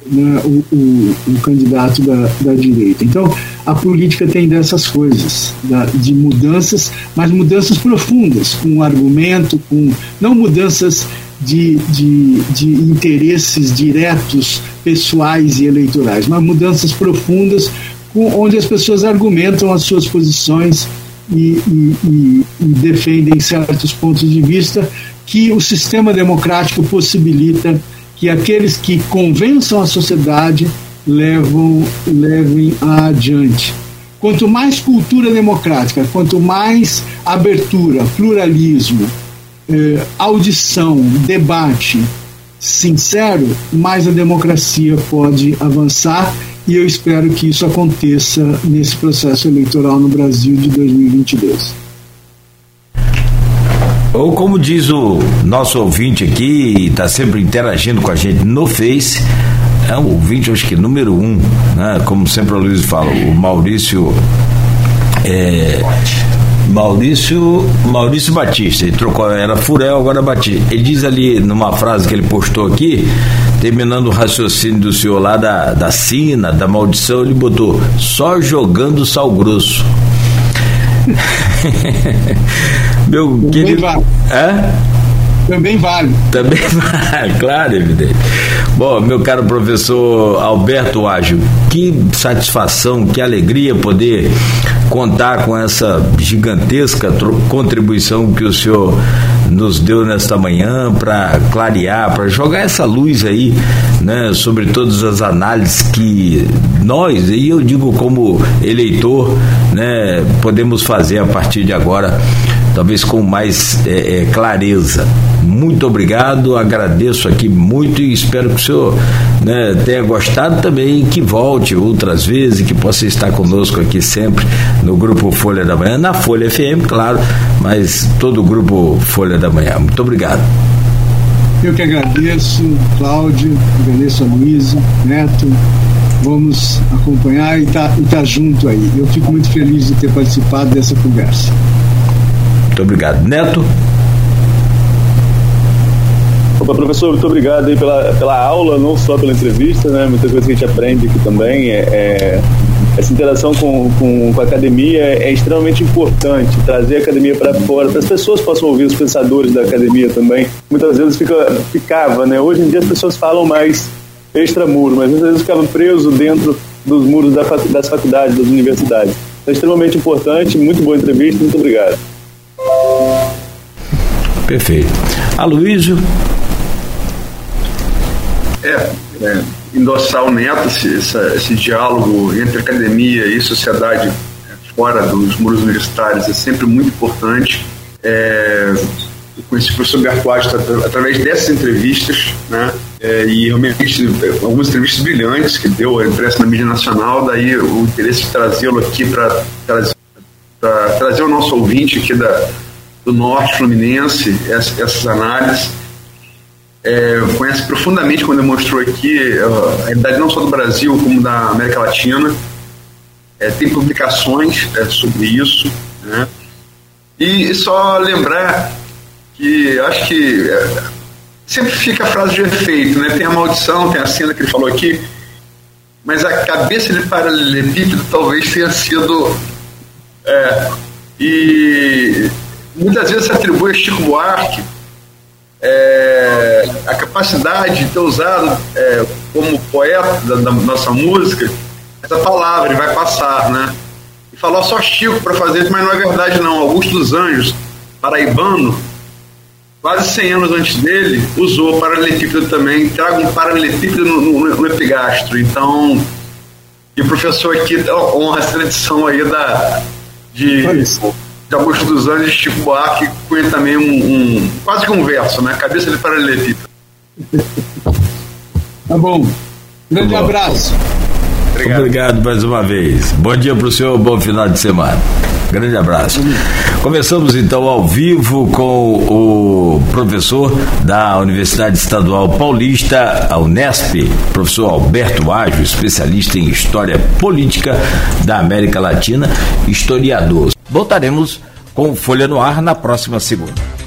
né, o, o, o, candidato da, da direita. Então, a política tem dessas coisas, da, de mudanças, mas mudanças profundas, com argumento, com não mudanças de, de, de interesses diretos, pessoais e eleitorais, mas mudanças profundas onde as pessoas argumentam as suas posições e, e, e, e, defendem certos pontos de vista que o sistema democrático possibilita que aqueles que convençam a sociedade levam, levem adiante. Quanto mais cultura democrática, quanto mais abertura, pluralismo, eh, audição, debate sincero, mais a democracia pode avançar e eu espero que isso aconteça nesse processo eleitoral no Brasil de 2022. Ou como diz o nosso ouvinte aqui, está sempre interagindo com a gente no Face, é um ouvinte, acho que número um, né? como sempre o Luiz fala, o Maurício. É, Maurício, Maurício Batista, ele trocou, era Furel, agora Batista. Ele diz ali numa frase que ele postou aqui, terminando o raciocínio do senhor lá da, da sina, da maldição, ele botou só jogando sal grosso. Meu querido. É? Também vale. Também vale, claro, evidente. Bom, meu caro professor Alberto Ágil, que satisfação, que alegria poder contar com essa gigantesca contribuição que o senhor nos deu nesta manhã para clarear, para jogar essa luz aí, né, sobre todas as análises que nós, e eu digo como eleitor, né, podemos fazer a partir de agora talvez com mais é, é, clareza. Muito obrigado, agradeço aqui muito e espero que o senhor né, tenha gostado também, que volte outras vezes, que possa estar conosco aqui sempre no Grupo Folha da Manhã, na Folha FM, claro, mas todo o Grupo Folha da Manhã. Muito obrigado. Eu que agradeço, Cláudio, agradeço a Luísa, Neto, vamos acompanhar e estar tá, tá junto aí. Eu fico muito feliz de ter participado dessa conversa. Muito obrigado. Neto? Opa, professor, muito obrigado aí pela, pela aula, não só pela entrevista, né? Muitas coisas que a gente aprende aqui também. É, é, essa interação com, com, com, a academia é extremamente importante, trazer a academia para fora, para as pessoas possam ouvir os pensadores da academia também. Muitas vezes fica, ficava, né? Hoje em dia as pessoas falam mais extramuro, mas muitas vezes ficavam presos dentro dos muros da, das faculdades, das universidades. É extremamente importante, muito boa entrevista, muito obrigado. Perfeito. Aloysio? É, é, endossar o Neto, esse, esse, esse diálogo entre academia e sociedade é, fora dos muros universitários é sempre muito importante. É, eu conheci o professor Bertuaz através dessas entrevistas, né? é, e realmente algumas entrevistas brilhantes que deu impresso na mídia nacional, daí o interesse de trazê-lo aqui para trazer, trazer o nosso ouvinte aqui da, do Norte Fluminense essas, essas análises. É, conhece profundamente, como demonstrou aqui, a realidade não só do Brasil, como da América Latina. É, tem publicações é, sobre isso. Né? E, e, só lembrar que acho que é, sempre fica a frase de efeito, né? Tem a maldição, tem a cena que ele falou aqui, mas a cabeça de paralelepípedo talvez tenha sido. É, e muitas vezes se atribui a Chico Buarque é, a capacidade de ter usado é, como poeta da, da, nossa música essa palavra, ele vai passar, né? E falou só Chico para fazer isso, mas não é verdade não. Augusto dos Anjos, paraibano, quase 100 anos antes dele, usou paralelepípedo também, traga um paralelepípedo no, no, no, epigastro. Então, e o professor aqui honra a tradição aí da, de, de Augusto dos Anjos e Chico Buarque, cunha também um, um, quase que um verso, né? Cabeça de paralelepípedo. tá bom. Grande tá abraço. Obrigado. Obrigado mais uma vez. Bom dia para o senhor, bom final de semana. Grande abraço. Começamos então ao vivo com o professor da Universidade Estadual Paulista, a Unesp, professor Alberto Ágio, especialista em História Política da América Latina, historiador. Voltaremos com Folha no Ar na próxima segunda.